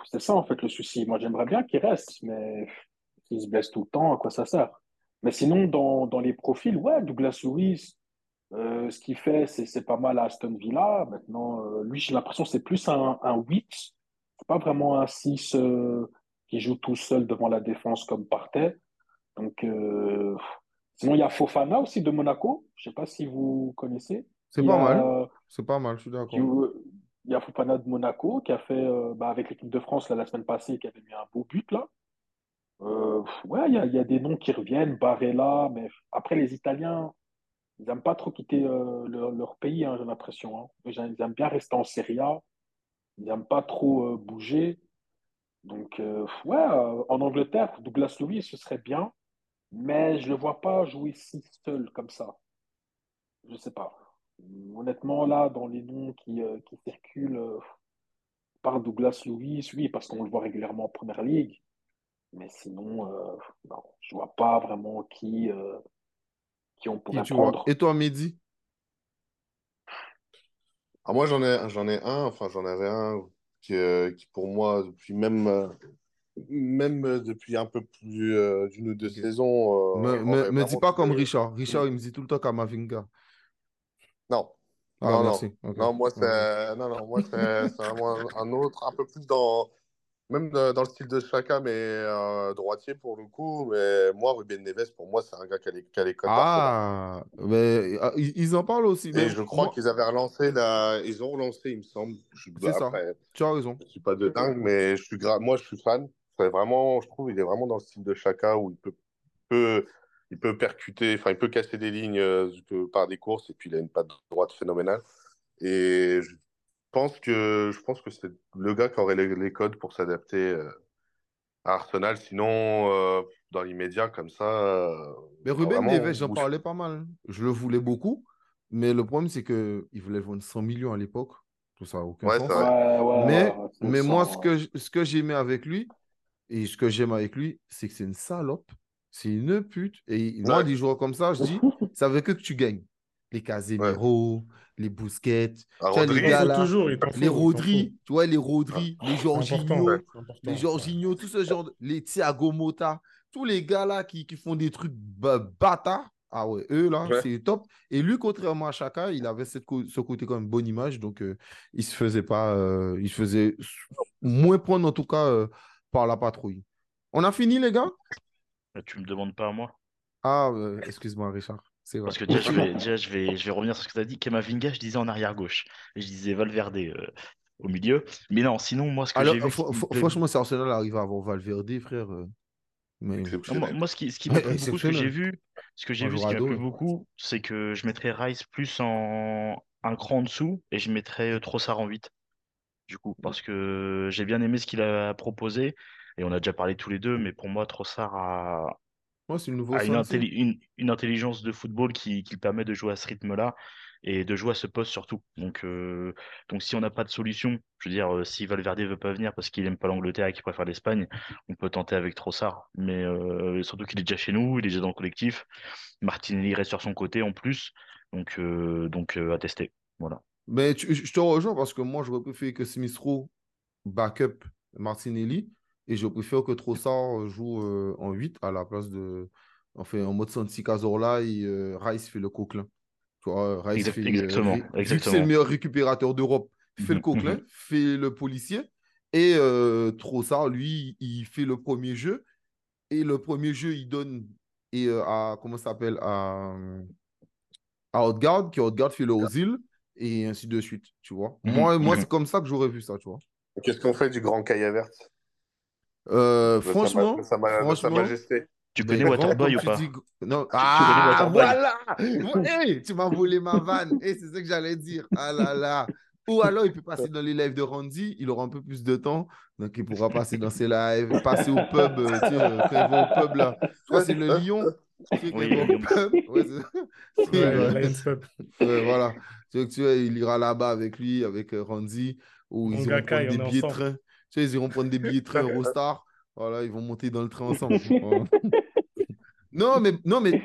c'est ça en fait le souci. Moi j'aimerais bien qu'il reste, mais s'il se blesse tout le temps, à quoi ça sert? Mais sinon, dans, dans les profils, ouais, Douglas Lewis, euh, ce qu'il fait, c'est pas mal à Aston Villa. Maintenant, euh, lui, j'ai l'impression que c'est plus un, un 8. C'est pas vraiment un 6 euh, qui joue tout seul devant la défense comme partait. Donc, sinon, il y a Fofana aussi de Monaco. Je sais pas si vous connaissez. C'est pas mal. C'est pas mal, je suis d'accord. Il y a Fofana de Monaco qui a fait, bah, avec l'équipe de France la semaine passée, qui avait mis un beau but là. ouais, il y a, y a, des noms qui reviennent, Barella, mais après les Italiens, ils n'aiment pas trop quitter euh, leur, pays, hein, j'ai l'impression. Hein. Ils aiment bien rester en Serie A. Ils n'aiment pas trop euh, bouger. Donc, euh, ouais, en Angleterre, Douglas Louis, ce serait bien. Mais je ne le vois pas jouer si seul comme ça. Je ne sais pas. Honnêtement, là, dans les noms qui, qui circulent, par Douglas Louis, oui, parce qu'on le voit régulièrement en Première Ligue. Mais sinon, non, je ne vois pas vraiment qui qui on pourrait prendre. Et toi, Mehdi? Ah, Moi, j'en ai, j'en ai un, enfin, j'en avais un qui, euh, qui, pour moi, depuis même, euh, même depuis un peu plus euh, d'une ou deux saisons. me, me, dis pas comme Richard. Richard, il me dit tout le temps Kamavinga. Non. Ah, non, non. non, moi, c'est non, non, moi, c'est un autre, un peu plus dans, même dans le style de Chaka, mais euh, droitier pour le coup. Mais moi, Ruben Neves, pour moi, c'est un gars qui a les, qui a les codes Ah, mais ah, ils en parlent aussi. Mais je crois qu'ils avaient relancé, la... ils ont relancé, il me semble. C'est ça. Tu as raison. Je ne suis pas de dingue, mais je suis gra... moi, je suis fan. C'est vraiment, je trouve, il est vraiment dans le style de Chaka où il peut, peut, il peut percuter, enfin, il peut casser des lignes euh, par des courses et puis il a une patte droite phénoménale. Et je pense que je pense que c'est le gars qui aurait les, codes pour s'adapter euh, à Arsenal. Sinon, euh, dans l'immédiat, comme ça. Euh, mais Ruben Neves, j'en parlais pas mal. Je le voulais beaucoup. Mais le problème, c'est qu'il voulait vendre 100 millions à l'époque. Tout ça aucun sens. mais mais moi, ce que, ce que j'aimais avec lui, et ce que j'aime avec lui, c'est que c'est une salope. C'est une pute. Et moi, des joueurs comme ça, je dis, [LAUGHS] ça veut que tu gagnes les Casemiro, les Busquets, les gars là, les Rodri, tu vois, les Rodri, les Jorginho, les Jorginho, tout ce genre, les Thiago Motta, tous les gars là qui, qui font des trucs bâtards. Ah ouais, eux là, c'est top. Et lui, contrairement à Chaka, il avait cette ce côté comme une bonne image, donc euh, il se faisait pas, euh, il se faisait moins prendre en tout cas euh, par la patrouille. On a fini les gars? Tu me demandes pas à moi Ah, excuse-moi Richard. Parce que déjà, je vais, [LAUGHS] déjà, je vais, je vais revenir sur ce que tu as dit. Kamavinga, je disais en arrière-gauche. Je disais Valverde euh, au milieu. Mais non, sinon, moi, ce que j'ai vu. Franchement, si Arsenal arrive avoir Valverde, frère. Euh, mais... moi, ce qui, ce qui m'a beaucoup, ce que j'ai vu, ce que j'ai vu, ce qui m'a plu beaucoup, c'est que je mettrais Rice plus en un cran en dessous et je mettrais euh, Trossard en 8. Du coup, parce que j'ai bien aimé ce qu'il a proposé. Et on a déjà parlé tous les deux, mais pour moi, Trossard a, c'est le nouveau a une, une, intelligence de football qui, qui permet de jouer à ce rythme-là et de jouer à ce poste surtout. Donc, euh, donc si on n'a pas de solution, je veux dire, euh, si Valverde veut pas venir parce qu'il aime pas l'Angleterre et qu'il préfère l'Espagne, on peut tenter avec Trossard. Mais euh, surtout qu'il est déjà chez nous, il est déjà dans le collectif. Martinelli reste sur son côté en plus, donc, donc à tester. Voilà. Mais je te rejoins parce que moi, j'aurais préféré que Smith Rowe backup Martinelli et je préfère que Trossard joue euh, en 8 à la place de. Enfin, en mode Santi Cazorla et euh, Rice fait le coquelin. Tu vois, Rice fait. Exactement. Euh, c'est le meilleur récupérateur d'Europe, fait le mhm, coquelin, mhm. fait le policier. Et Trossard, lui, il fait le premier jeu. Et le premier jeu, il donne et, à. Comment ça s'appelle à, à Outgard, qui Outgard fait le Ozil, et ainsi de suite. Tu vois. Mhm, moi, moi c'est comme ça que j'aurais vu ça, tu vois. Qu'est-ce qu'on fait du grand Vert euh, franchement, franchement tu connais Waterboy ou pas? Non. Ah, voilà Tu m'as volé ma vanne. Et c'est ce que j'allais dire. Ah là là Ou alors, il peut passer dans les lives de Randy. Il aura un peu plus de temps. Donc, il pourra passer dans ses lives, passer au pub. Euh, tu sais, euh, quand il va au pub, là. Je crois que c'est le Lyon. Oui, au [LAUGHS] pub. Ouais, ouais, voilà. Tu il ira là-bas avec lui, avec Randy. Ou ils iront prendre des billets de train. Tu sais, ils iront prendre des billets de train Eurostar. Voilà, ils vont monter dans le train ensemble. [LAUGHS] non, mais, non, mais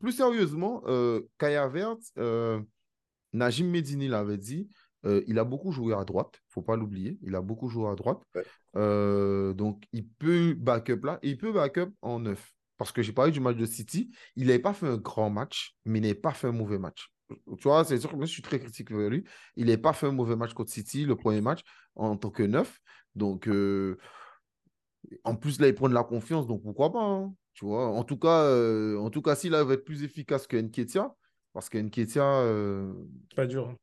plus, sérieusement, euh, Kaya Vert, euh, Najim Medini l'avait dit, Euh, il a beaucoup joué à droite, faut pas l'oublier. Il a beaucoup joué à droite. Euh, donc, il peut backup là. Et il peut backup en neuf. Parce que j'ai parlé du match de City. Il n'avait pas fait un grand match, mais il n'avait pas fait un mauvais match. Tu vois, c'est sûr que moi, je suis très critique vers lui. Il n'avait pas fait un mauvais match contre City, le premier match, en tant que neuf. Donc, euh, en plus, là, il prend de la confiance, donc pourquoi pas hein, Tu vois, en tout cas, euh, en tout cas, s'il va être plus efficace que Nketia, parce que Nketia. Euh... Pas dur. Hein.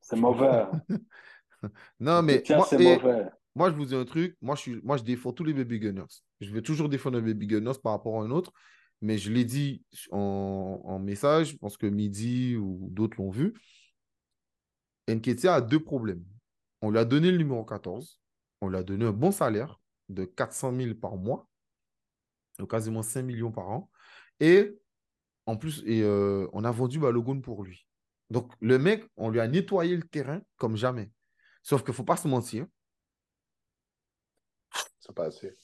C'est mauvais. [LAUGHS] non, mais. Moi, mauvais. Moi, je vous dis un truc. Moi je, défends tous les baby gunners. Je vais toujours défendre les baby gunners par rapport à un autre. Mais je l'ai dit en, message, je pense que Midi ou d'autres l'ont vu. Nketia a deux problèmes. On lui a donné le numéro 14. On lui a donné un bon salaire de 400 000 par mois, donc quasiment 5 millions par an. Et en plus, et, euh, on a vendu Balogun pour lui. Donc, le mec, on lui a nettoyé le terrain comme jamais. Sauf qu'il ne faut pas se mentir. C'est pas assez.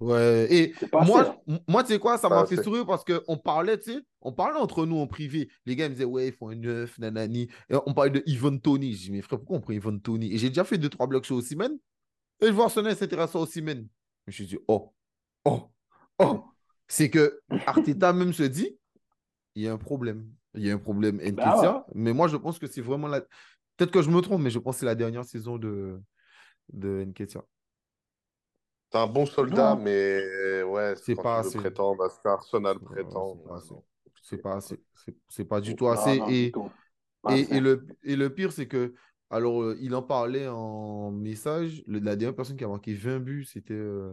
Ouais, et moi, moi, tu sais quoi, ça m'a fait sourire parce qu'on parlait, tu sais, on parlait entre nous en privé. Les gars me disaient, ouais, il faut un neuf, nanani. Et on parlait de Yvonne Tony. Je dis, mais frère, pourquoi on prend Yvonne Tony? Et j'ai déjà fait deux, trois blocs shows semaine. Et je vois Arsenal s'intéresser au Simen. Je me suis dit, oh, oh, oh. C'est que Arteta [LAUGHS] même se dit, il y a un problème. Il y a un problème bah Mais moi, je pense que c'est vraiment la. Peut-être que je me trompe, mais je pense que c'est la dernière saison de, de Nketia. C'est un bon soldat, mais ouais, c'est pas assez. Prétendre ce qu'Arsenal prétend. C'est pas assez. C'est pas du tout assez. et, et, et, le, et le pire, c'est que alors, euh, il en parlait en message. la dernière personne qui a marqué 20 buts, c'était euh,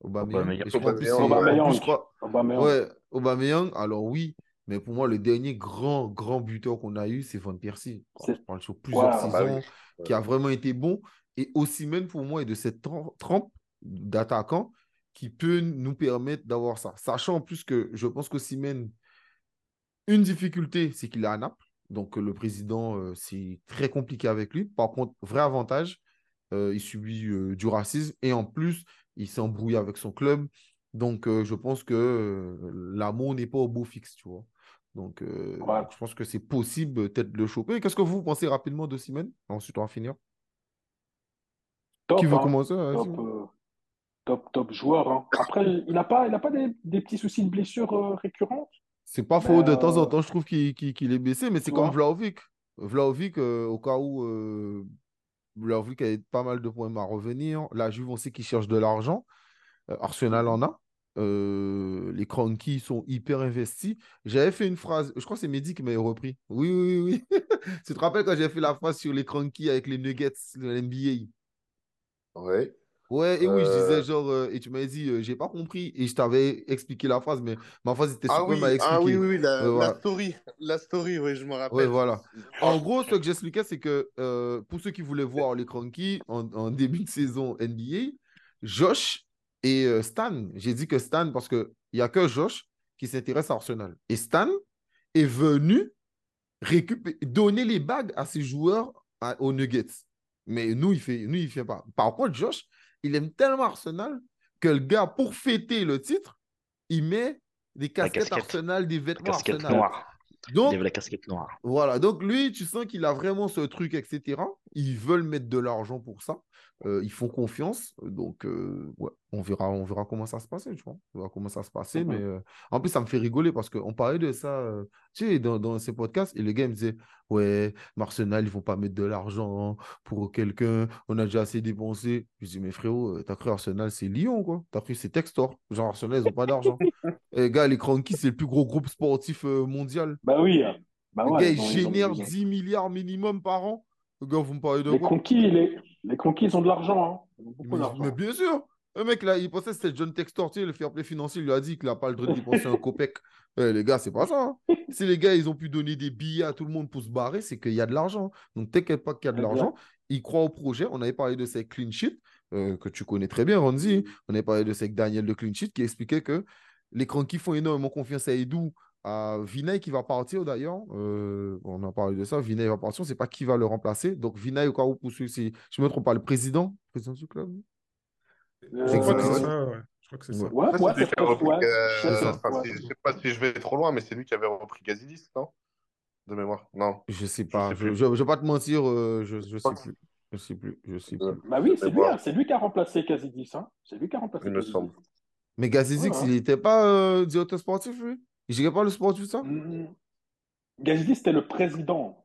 Aubameyang. Aubameyang. Ouais, Aubameyang. Alors oui, mais pour moi, le dernier grand, grand buteur qu'on a eu, c'est Van Persie. Je parle sur plusieurs bah saisons, qui a vraiment été bon. Et aussi même pour moi, est de cette trempe d'attaquant qui peut nous permettre d'avoir ça. Sachant en plus que je pense que Simène, une difficulté, c'est qu'il est à Naples. Donc, le président, euh, c'est très compliqué avec lui. Par contre, vrai avantage, euh, il subit euh, du racisme et en plus, il s'est embrouillé avec son club. Donc, je pense que l'amour n'est pas au beau fixe, tu vois. Donc, je pense que c'est possible peut-être de le choper. Qu'est-ce que vous pensez rapidement de Simon Ensuite, on va finir. Qui veut hein. commencer? Top, top, joueur. Hein. Après, il n'a pas, il pas des, des, petits soucis de blessure récurrentes? C'est pas faux, de temps en temps, je trouve qu'il est baissé, mais c'est comme Vlaovic. Vlaovic, euh, au cas où euh, Vlaovic a pas mal de points à revenir. La Juve, on sait qu'il cherche de l'argent. Euh, Arsenal en a. les Cronky sont hyper investis. J'avais fait une phrase, je crois que c'est Mehdi qui m'avait repris. Oui, oui, oui. [LAUGHS] tu te rappelles quand j'ai fait la phrase sur les Cronky avec les Nuggets de l'NBA Oui. Ouais, et oui, je disais euh. genre, euh, et tu m'avais dit, euh, j'ai pas compris, et je t'avais expliqué la phrase, mais ma phrase était ah super oui, mal expliquée. Ah oui, oui, la, story, la story, oui, je me rappelle. Ouais, voilà. En gros, ce que j'expliquais, c'est que pour ceux qui voulaient voir les Cronky en, début de saison NBA, Josh et Stan, j'ai dit que Stan, parce qu'il n'y a que Josh qui s'intéresse à Arsenal. Et Stan est venu récupérer, donner les bagues à ses joueurs aux Nuggets. Mais nous, il fait, nous, il fait pas. Par contre, Josh, il aime tellement Arsenal que le gars, pour fêter le titre, il met des casquettes Arsenal, des vêtements casquette Arsenal. Donc, il la casquette noire. Voilà, donc lui, tu sens qu'il a vraiment ce truc, etc. Ils veulent mettre de l'argent pour ça. Euh, ils font confiance. Donc, euh, ouais, on verra, on verra comment ça se passer, tu vois. On verra comment ça se passer. Mais euh, en plus, ça me fait rigoler parce qu'on parlait de ça, tu sais, dans, dans, ces podcasts. Et les gars me disaient, ouais, Arsenal, ils vont pas mettre de l'argent pour quelqu'un. On a déjà assez dépensé. Je dis, mais frérot, t'as cru Arsenal, c'est Lyon, quoi? T'as cru c'est Textor. Genre, Arsenal, ils ont pas d'argent. les [LAUGHS] gars, les Crankies, c'est le plus gros groupe sportif mondial. Bah oui. Hein. Bah les gars, ils, génèrent 10 milliards minimum par an. Gars, vous me parlez de les Crankies, les, les conquis, ils ont de l'argent. Hein. Mais, bien sûr. Le mec, là, il pensait que c'était John Textor, le fair play financier, il lui a dit qu'il n'a pas le droit de dépenser un copec. Eh, les gars, c'est pas ça. Hein. Si les gars, ils ont pu donner des billets à tout le monde pour se barrer, c'est qu'il y a de l'argent. Donc, t'inquiète pas qu'il y a de l'argent. Ils croient au projet. On avait parlé de ces clean sheet, euh, que tu connais très bien, Ronzi. On avait parlé de ces Daniel de clean sheet, qui expliquait que les crankies font énormément confiance à Edou à Vinay qui va partir d'ailleurs. Euh, on a parlé de ça. Vinay va partir. On ne sait pas qui va le remplacer. Donc Vinay, au cas où, si je ne me trompe pas, le président, président du club. Euh, je crois que c'est ça. Ouais. Je crois que c'est ça. Ouais, ouais, c'est repris, euh, je ne sais pas si je vais trop loin, mais c'est lui qui avait repris Gazidis, non? De mémoire. Non. Je sais pas. Je, je, vais pas te mentir, je, je sais plus. Je sais plus. Je sais plus. Bah oui, c'est lui, hein, c'est lui qui a remplacé Kazidis. Hein. C'est lui qui a remplacé. Il me semble. Mais Gazidis, il n'était pas euh, directeur sportif, lui? Il gérait pas le sportif, ça? Mmh. Gazidis, c'était le président.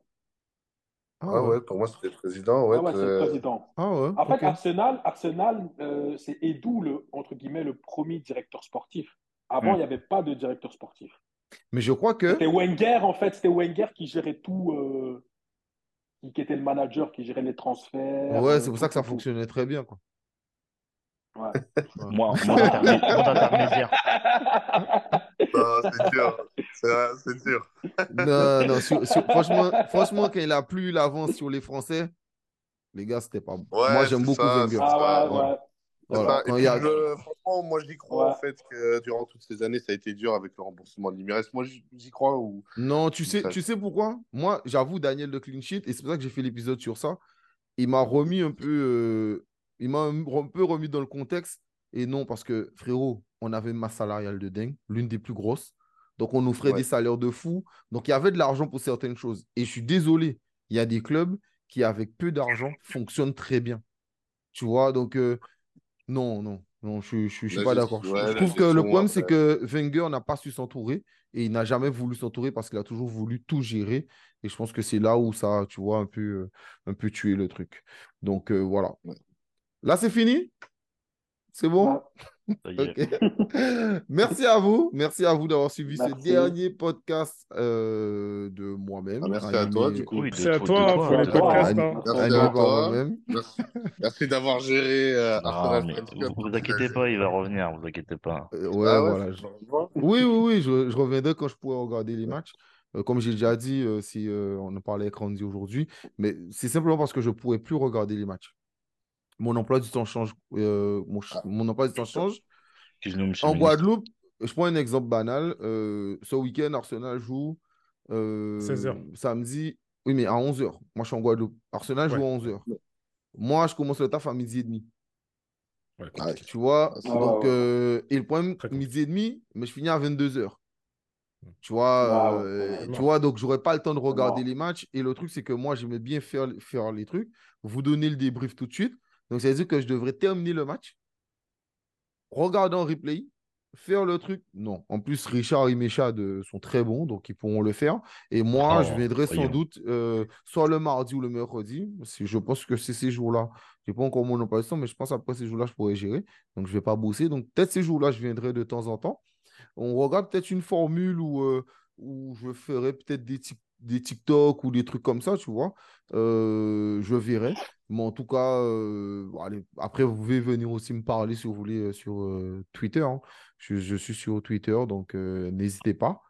Ah, ouais. pour moi, c'était le président. Ouais, ah ouais, c'est le président. Ah ouais, en fait, Arsenal, Arsenal euh, c'est Edou, le, entre guillemets, le premier directeur sportif. Avant, hmm. il n'y avait pas de directeur sportif. Mais je crois que. C'était Wenger, en fait, c'était Wenger qui gérait tout, euh, qui était le manager, qui gérait les transferts. Ouais, c'est pour ça que ça fonctionnait très bien, quoi. Ouais. moi, moi d'intermédiaire. [LAUGHS] Non, c'est dur. C'est dur. Non, non, franchement, franchement, quand il a plus l'avance sur les Français, les gars, c'était pas bon. moi, j'aime beaucoup Wenger. Ah ouais, ouais. Voilà. franchement, moi j'y crois en fait que durant toutes ces années, ça a été dur avec le remboursement de l'Imires. Moi j'y crois. Ou... Non, tu sais, tu sais pourquoi? Moi, j'avoue, Daniel de Clean Sheet, et c'est pour ça que j'ai fait l'épisode sur ça. Il m'a remis un peu, euh, il m'a un peu remis dans le contexte. Et non, parce que frérot, on avait une masse salariale de dingue, l'une des plus grosses. Donc on nous ferait des salaires de fou. Donc il y avait de l'argent pour certaines choses. Et je suis désolé, il y a des clubs qui, avec peu d'argent, fonctionnent très bien. Tu vois, donc euh, non, non, non, je ne suis pas d'accord. je trouve que le problème, c'est que Wenger n'a pas su s'entourer et il n'a jamais voulu s'entourer parce qu'il a toujours voulu tout gérer. Et je pense que c'est là où ça, tu vois, un peu, euh, un peu tué le truc. Donc euh, voilà. Là, c'est fini? C'est bon? [LAUGHS] Merci à vous. Merci à vous d'avoir suivi ce dernier podcast euh, de moi-même. Ah, merci à toi, du coup. Merci à toi pour les podcasts. Hein. Merci à toi. Merci, d'avoir géré euh, Vous, vous inquiétez pas, il va revenir, vous inquiétez pas. Euh, ouais, ah voilà. Oui, oui, oui, je, je, reviendrai quand je pourrai regarder les matchs. comme j'ai déjà dit, si on en parlait avec Randy aujourd'hui, mais c'est simplement parce que je ne pourrais plus regarder les matchs mon emploi du temps change. Euh, ah. mon, emploi du temps change. En Guadeloupe, je prends un exemple banal. Euh, ce week-end, Arsenal joue 16h. Euh, samedi. Oui, mais à 11h. Moi, je suis en Guadeloupe. Arsenal joue à 11h. Moi, je commence le taf à midi et demi. tu vois, ah, donc, et le problème, midi et demi, mais je finis à 22h. Tu vois, tu vois, donc j'aurais pas le temps de regarder les matchs. Et le truc, c'est que moi, j'aimais bien faire, faire les trucs, vous donner le débrief tout de suite. Donc, ça veut dire que je devrais terminer le match, regarder en replay, faire le truc. Non. En plus, Richard et Méchad sont très bons, donc ils pourront le faire. Et moi, je oh, viendrai sans doute euh, soit le mardi ou le mercredi. Je pense que c'est ces jours-là. Je n'ai pas encore mon emploi mais je pense après ces jours-là, je pourrais gérer. Donc, je ne vais pas bosser. Donc, peut-être ces jours-là, je viendrai de temps en temps. On regarde peut-être une formule où, euh, où je ferai peut-être des, des TikTok ou des trucs comme ça, tu vois. Euh, je verrai. Mais en tout cas, euh, allez, après, vous pouvez venir aussi me parler si vous voulez euh, sur Twitter. Hein. Je, suis sur Twitter, donc n'hésitez pas.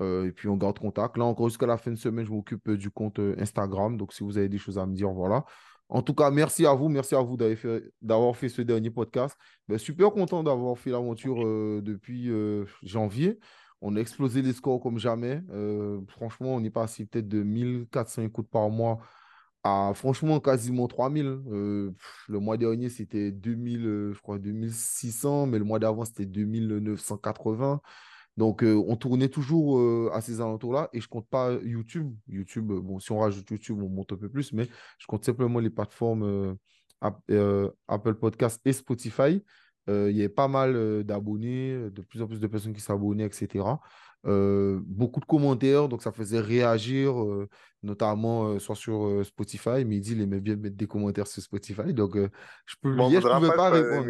et puis, on garde contact. Là, encore jusqu'à la fin de semaine, je m'occupe du compte Instagram. Donc, si vous avez des choses à me dire, voilà. En tout cas, merci à vous. Merci à vous d'avoir fait, fait, ce dernier podcast. Ben, super content d'avoir fait l'aventure depuis janvier. On a explosé les scores comme jamais. franchement, on est passé peut-être de 1400 écoutes par mois à franchement quasiment 3000. Euh, le mois dernier, c'était 2000, euh, je crois 2600, mais le mois d'avant, c'était 2980. Donc, euh, on tournait toujours à ces alentours-là et je compte pas YouTube. YouTube, bon, si on rajoute YouTube, on monte un peu plus, mais je compte simplement les plateformes Apple Podcast et Spotify. il y a pas mal d'abonnés, de plus en plus de personnes qui s'abonnaient, etc. Euh, beaucoup de commentaires, donc ça faisait réagir, euh, notamment euh, soit sur Spotify. Midi, il aimait bien mettre des commentaires sur Spotify, donc je peux je pouvais pas répondre.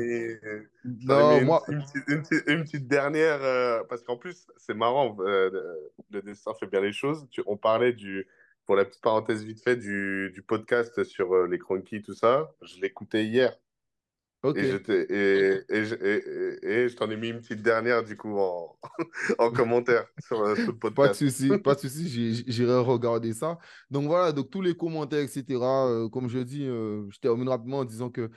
non, moi... Une, petite, dernière, parce qu'en plus, c'est marrant, le dessin fait bien les choses. on parlait du, pour la petite parenthèse vite fait, du, du podcast sur les cronkies, tout ça. Je l'écoutais hier. Et, et, et, je t'en ai mis une petite dernière, du coup, en, [LAUGHS] en commentaire sur, euh, ce podcast. [LAUGHS] Pas de souci, pas de souci, j'irai regarder ça. Donc voilà, donc tous les commentaires, etc. Euh, comme je dis, euh, je termine rapidement en disant que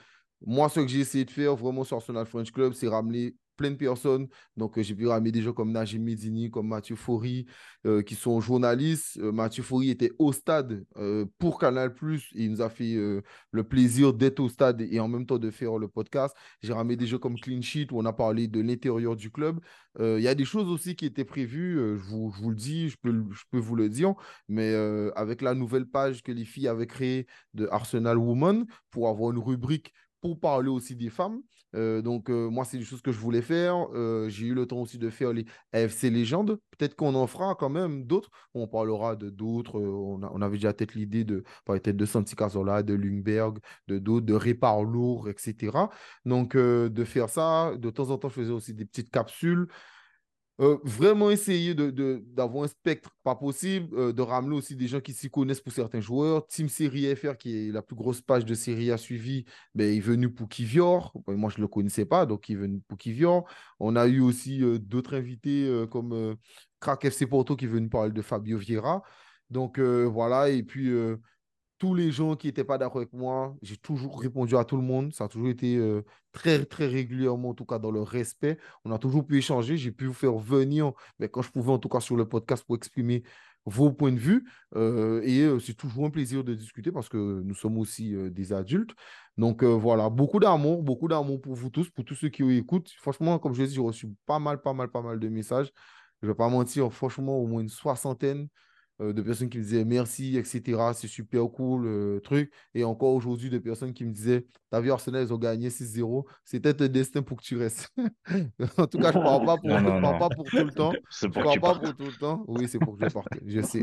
moi, ce que j'ai essayé de faire vraiment sur Arsenal French Club, c'est ramener plein de personnes. Donc, euh, j'ai pu ramener des gens comme Najim Medini, comme Mathieu Faury, euh, qui sont journalistes. Euh, Mathieu Faury était au stade pour Canal+. Il nous a fait le plaisir d'être au stade et en même temps de faire le podcast. J'ai ramené des gens comme Clean Sheet, où on a parlé de l'intérieur du club. Il y a des choses aussi qui étaient prévues, je vous, je, vous, le dis, je peux, je peux vous le dire, mais avec la nouvelle page que les filles avaient créée de Arsenal Woman, pour avoir une rubrique pour parler aussi des femmes. Donc, moi, c'est des choses que je voulais faire. J'ai eu le temps aussi de faire les AFC Légendes. Peut-être qu'on en fera quand même d'autres. On parlera de d'autres. On, on, avait déjà peut-être l'idée de peut-être de Santi Casola, de Lundberg, de d'autres, de Répar Lourd, etc. Donc, de faire ça. De temps en temps, je faisais aussi des petites capsules. Euh, vraiment essayer d'avoir de, d'avoir un spectre pas possible, euh, de ramener aussi des gens qui s'y connaissent pour certains joueurs. Team Série FR, qui est la plus grosse page de série à suivi, ben, est venu pour Kivior. Moi, je ne le connaissais pas, donc il est venu pour Kivior. On a eu aussi euh, d'autres invités comme Crack FC Porto qui est venu parler de Fabio Vieira. Donc voilà, et puis tous les gens qui n'étaient pas d'accord avec moi, j'ai toujours répondu à tout le monde. Ça a toujours été euh, très, très régulièrement, en tout cas dans le respect. On a toujours pu échanger. J'ai pu vous faire venir, mais quand je pouvais, en tout cas sur le podcast, pour exprimer vos points de vue. Euh, et euh, c'est toujours un plaisir de discuter parce que nous sommes aussi des adultes. Donc voilà, beaucoup d'amour, beaucoup d'amour pour vous tous, pour tous ceux qui écoutent. Franchement, comme je l'ai dit, j'ai reçu pas mal, pas mal, pas mal de messages. Je ne vais pas mentir, franchement, au moins une soixantaine. Euh, de personnes qui me disaient merci, etc. C'est super cool, euh, truc. Et encore aujourd'hui, de personnes qui me disaient T'as vu Arsenal, ils ont gagné 6-0. C'était un destin pour que tu restes. [LAUGHS] en tout cas, je ne parle, pas pour, parle pas pour tout le temps. [LAUGHS] je ne parle pas pour tout le temps. Oui, c'est pour que je parte. [LAUGHS] Je sais.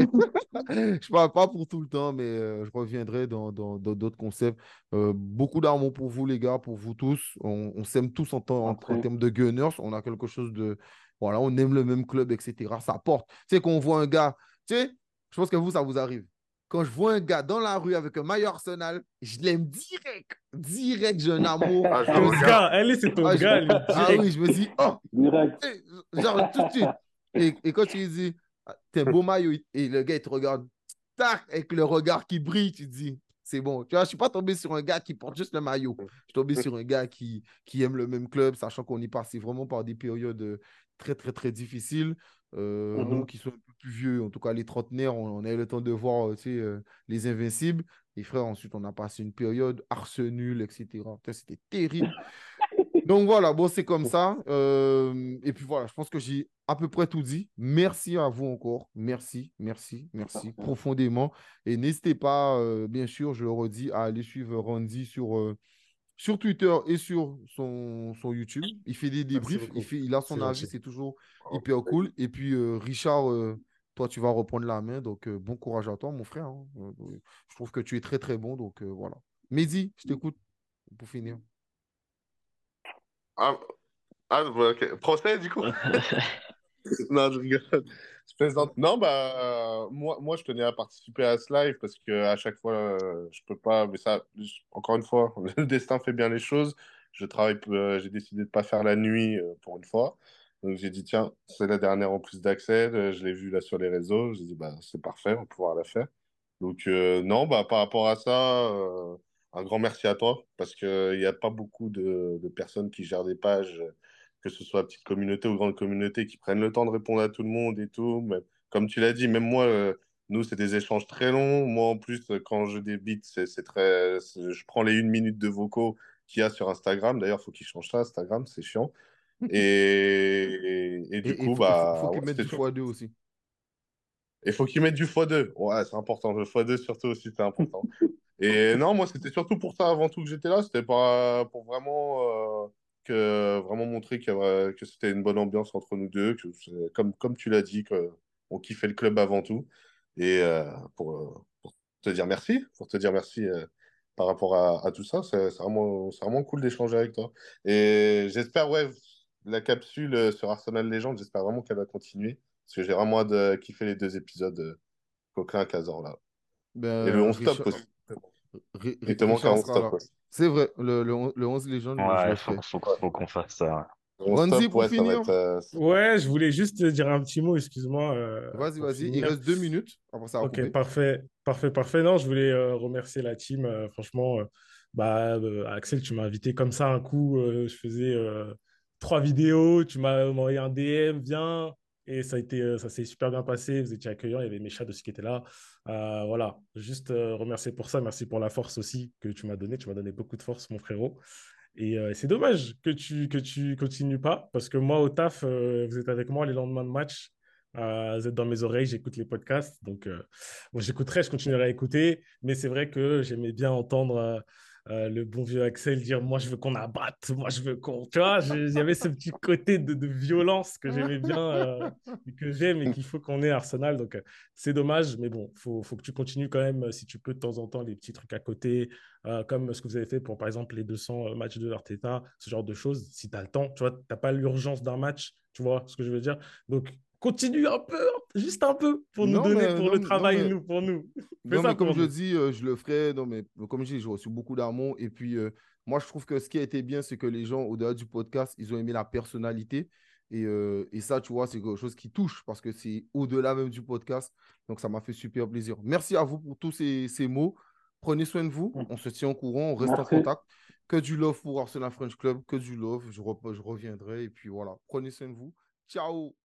je ne parle pas pour tout le temps, mais euh, je reviendrai dans d'autres concepts. beaucoup d'amour pour vous, les gars, pour vous tous. On, s'aime tous en, en, en, termes de gunners. On a quelque chose de. Voilà, on aime le même club, etc. Ça porte. Tu sais, qu'on voit un gars. Tu sais, je pense que vous, ça vous arrive. Quand je vois un gars dans la rue avec un maillot Arsenal, je l'aime direct. Direct, j'ai un amour. Ah, ton gars, elle c'est ton ah, gars. ah oui, je me dis, oh, direct. Genre tout de suite. Et, et quand tu lui dis, ah, t'es un beau maillot, et le gars, il te regarde, tac, avec le regard qui brille, tu te dis, c'est bon. Tu vois, je ne suis pas tombé sur un gars qui porte juste le maillot. Je suis tombé sur un gars qui, qui aime le même club, sachant qu'on y passait vraiment par des périodes très, très, très difficiles. Euh, mm-hmm. Nous qui sommes un peu plus vieux, en tout cas les trentenaires, on, a eu le temps de voir tu sais, euh, les Invincibles. Et frère, ensuite, on a passé une période arsenule, etc. C'était terrible. Donc voilà, bon, c'est comme ça. Euh, et puis voilà, je pense que j'ai à peu près tout dit. Merci à vous encore. Merci, merci, merci profondément. Et n'hésitez pas, bien sûr, je le redis, à aller suivre Randy sur sur Twitter et sur son, son YouTube. Il fait des débriefs, il, fait, il a son avis, c'est toujours hyper cool. Et puis, euh, Richard, euh, toi, tu vas reprendre la main. Donc, euh, bon courage à toi, mon frère. Hein. je trouve que tu es très, très bon. Donc, voilà. Mehdi, je t'écoute pour finir. Ah, ah ok. Procès, du coup? [LAUGHS] [LAUGHS] Non, je rigole. Non, bah, moi, moi, je tenais à participer à ce live parce que à chaque fois, euh, je peux pas. Mais ça, encore une fois, [LAUGHS] le destin fait bien les choses. Je travaille, euh, j'ai décidé de pas faire la nuit euh, pour une fois. Donc, j'ai dit, tiens, c'est la dernière en plus d'accès. Je l'ai vu là sur les réseaux. J'ai dit, bah, c'est parfait, on va pouvoir la faire. Donc, non, bah, par rapport à ça, un grand merci à toi parce qu'il n'y a pas beaucoup de personnes qui gèrent des pages que ce soit petite communauté ou grande communauté, qui prennent le temps de répondre à tout le monde et tout. Mais, comme tu l'as dit, même moi, euh, nous, c'est des échanges très longs. Moi, en plus, quand je débite, c'est très. Je prends les une minute de vocaux qu'il y a sur Instagram. D'ailleurs, il faut qu'ils changent ça, Instagram, c'est chiant. [LAUGHS] Et, et, du coup, bah. Il faut, qu'ils mettent du x2 aussi. Il faut qu'ils mettent du x2. Ouais, c'est important. Le x2, surtout aussi, c'est important. [LAUGHS] et non, moi, c'était surtout pour ça avant tout que j'étais là. C'était pas pour vraiment. Euh, vraiment montrer que, que c'était une bonne ambiance entre nous deux, que comme, comme tu l'as dit, qu'on kiffait le club avant tout. Et euh, pour, pour, te dire merci, pour te dire merci euh, par rapport à, à tout ça, c'est vraiment, vraiment cool d'échanger avec toi. Et j'espère, ouais, la capsule sur Arsenal Légende, j'espère vraiment qu'elle va continuer. Parce que j'ai vraiment hâte de kiffer les deux épisodes de Coquelin Casor là. Ben, et le 11 top aussi. Il te manque un 11 top. C'est vrai, le, le, le 11 légende. Ouais, il faut, faut, faut qu'on fasse ça. Randy, pour finir. Euh, ouais, je voulais juste dire un petit mot, excuse-moi. Euh, vas-y, vas-y, il reste deux minutes. ok, parfait, parfait, parfait. Non, je voulais euh, remercier la team. franchement, bah, Axel, tu m'as invité comme ça un coup. je faisais trois vidéos, tu m'as envoyé un DM, viens. Et ça été, ça s'est super bien passé. Vous étiez accueillant. Il y avait mes chats aussi qui étaient là. voilà. Juste remercier pour ça. Merci pour la force aussi que tu m'as donné. Tu m'as donné beaucoup de force, mon frérot. Et c'est dommage que tu que tu continues pas parce que moi au taf, vous êtes avec moi les lendemains de match. Euh, vous êtes dans mes oreilles, j'écoute les podcasts. Donc, euh, j'écouterai, je continuerai à écouter. Mais c'est vrai que j'aimais bien entendre euh, le bon vieux Axel dire Moi, je veux qu'on abatte, moi, je veux qu'on. Tu vois, il y avait ce petit côté de, violence que j'aimais bien, que j'aime et qu'il faut qu'on ait Arsenal. Donc, c'est dommage. Mais bon, faut, faut, que tu continues quand même, si tu peux, de temps en temps, les petits trucs à côté, comme ce que vous avez fait pour, par exemple, les 200 matchs de Arteta, ce genre de choses. Si tu as le temps, tu vois, tu n'as pas l'urgence d'un match. Tu vois ce que je veux dire Donc, continue un peu, juste un peu, pour nous donner, pour le travail, nous, pour nous. [LAUGHS] comme je dis, euh, je le ferai. Non, mais comme je dis, j'ai reçu beaucoup d'amour. Et puis, euh, moi, je trouve que ce qui a été bien, c'est que les gens, au-delà du podcast, ils ont aimé la personnalité. Et, euh, et ça, tu vois, c'est quelque chose qui touche parce que c'est au-delà même du podcast. Donc, ça m'a fait super plaisir. Merci à vous pour tous ces, ces mots. Prenez soin de vous. Mm. On se tient au courant. On reste en contact. Que du love pour Arsenal French Club. Que du love. Je, je reviendrai. Et puis voilà. Prenez soin de vous. Ciao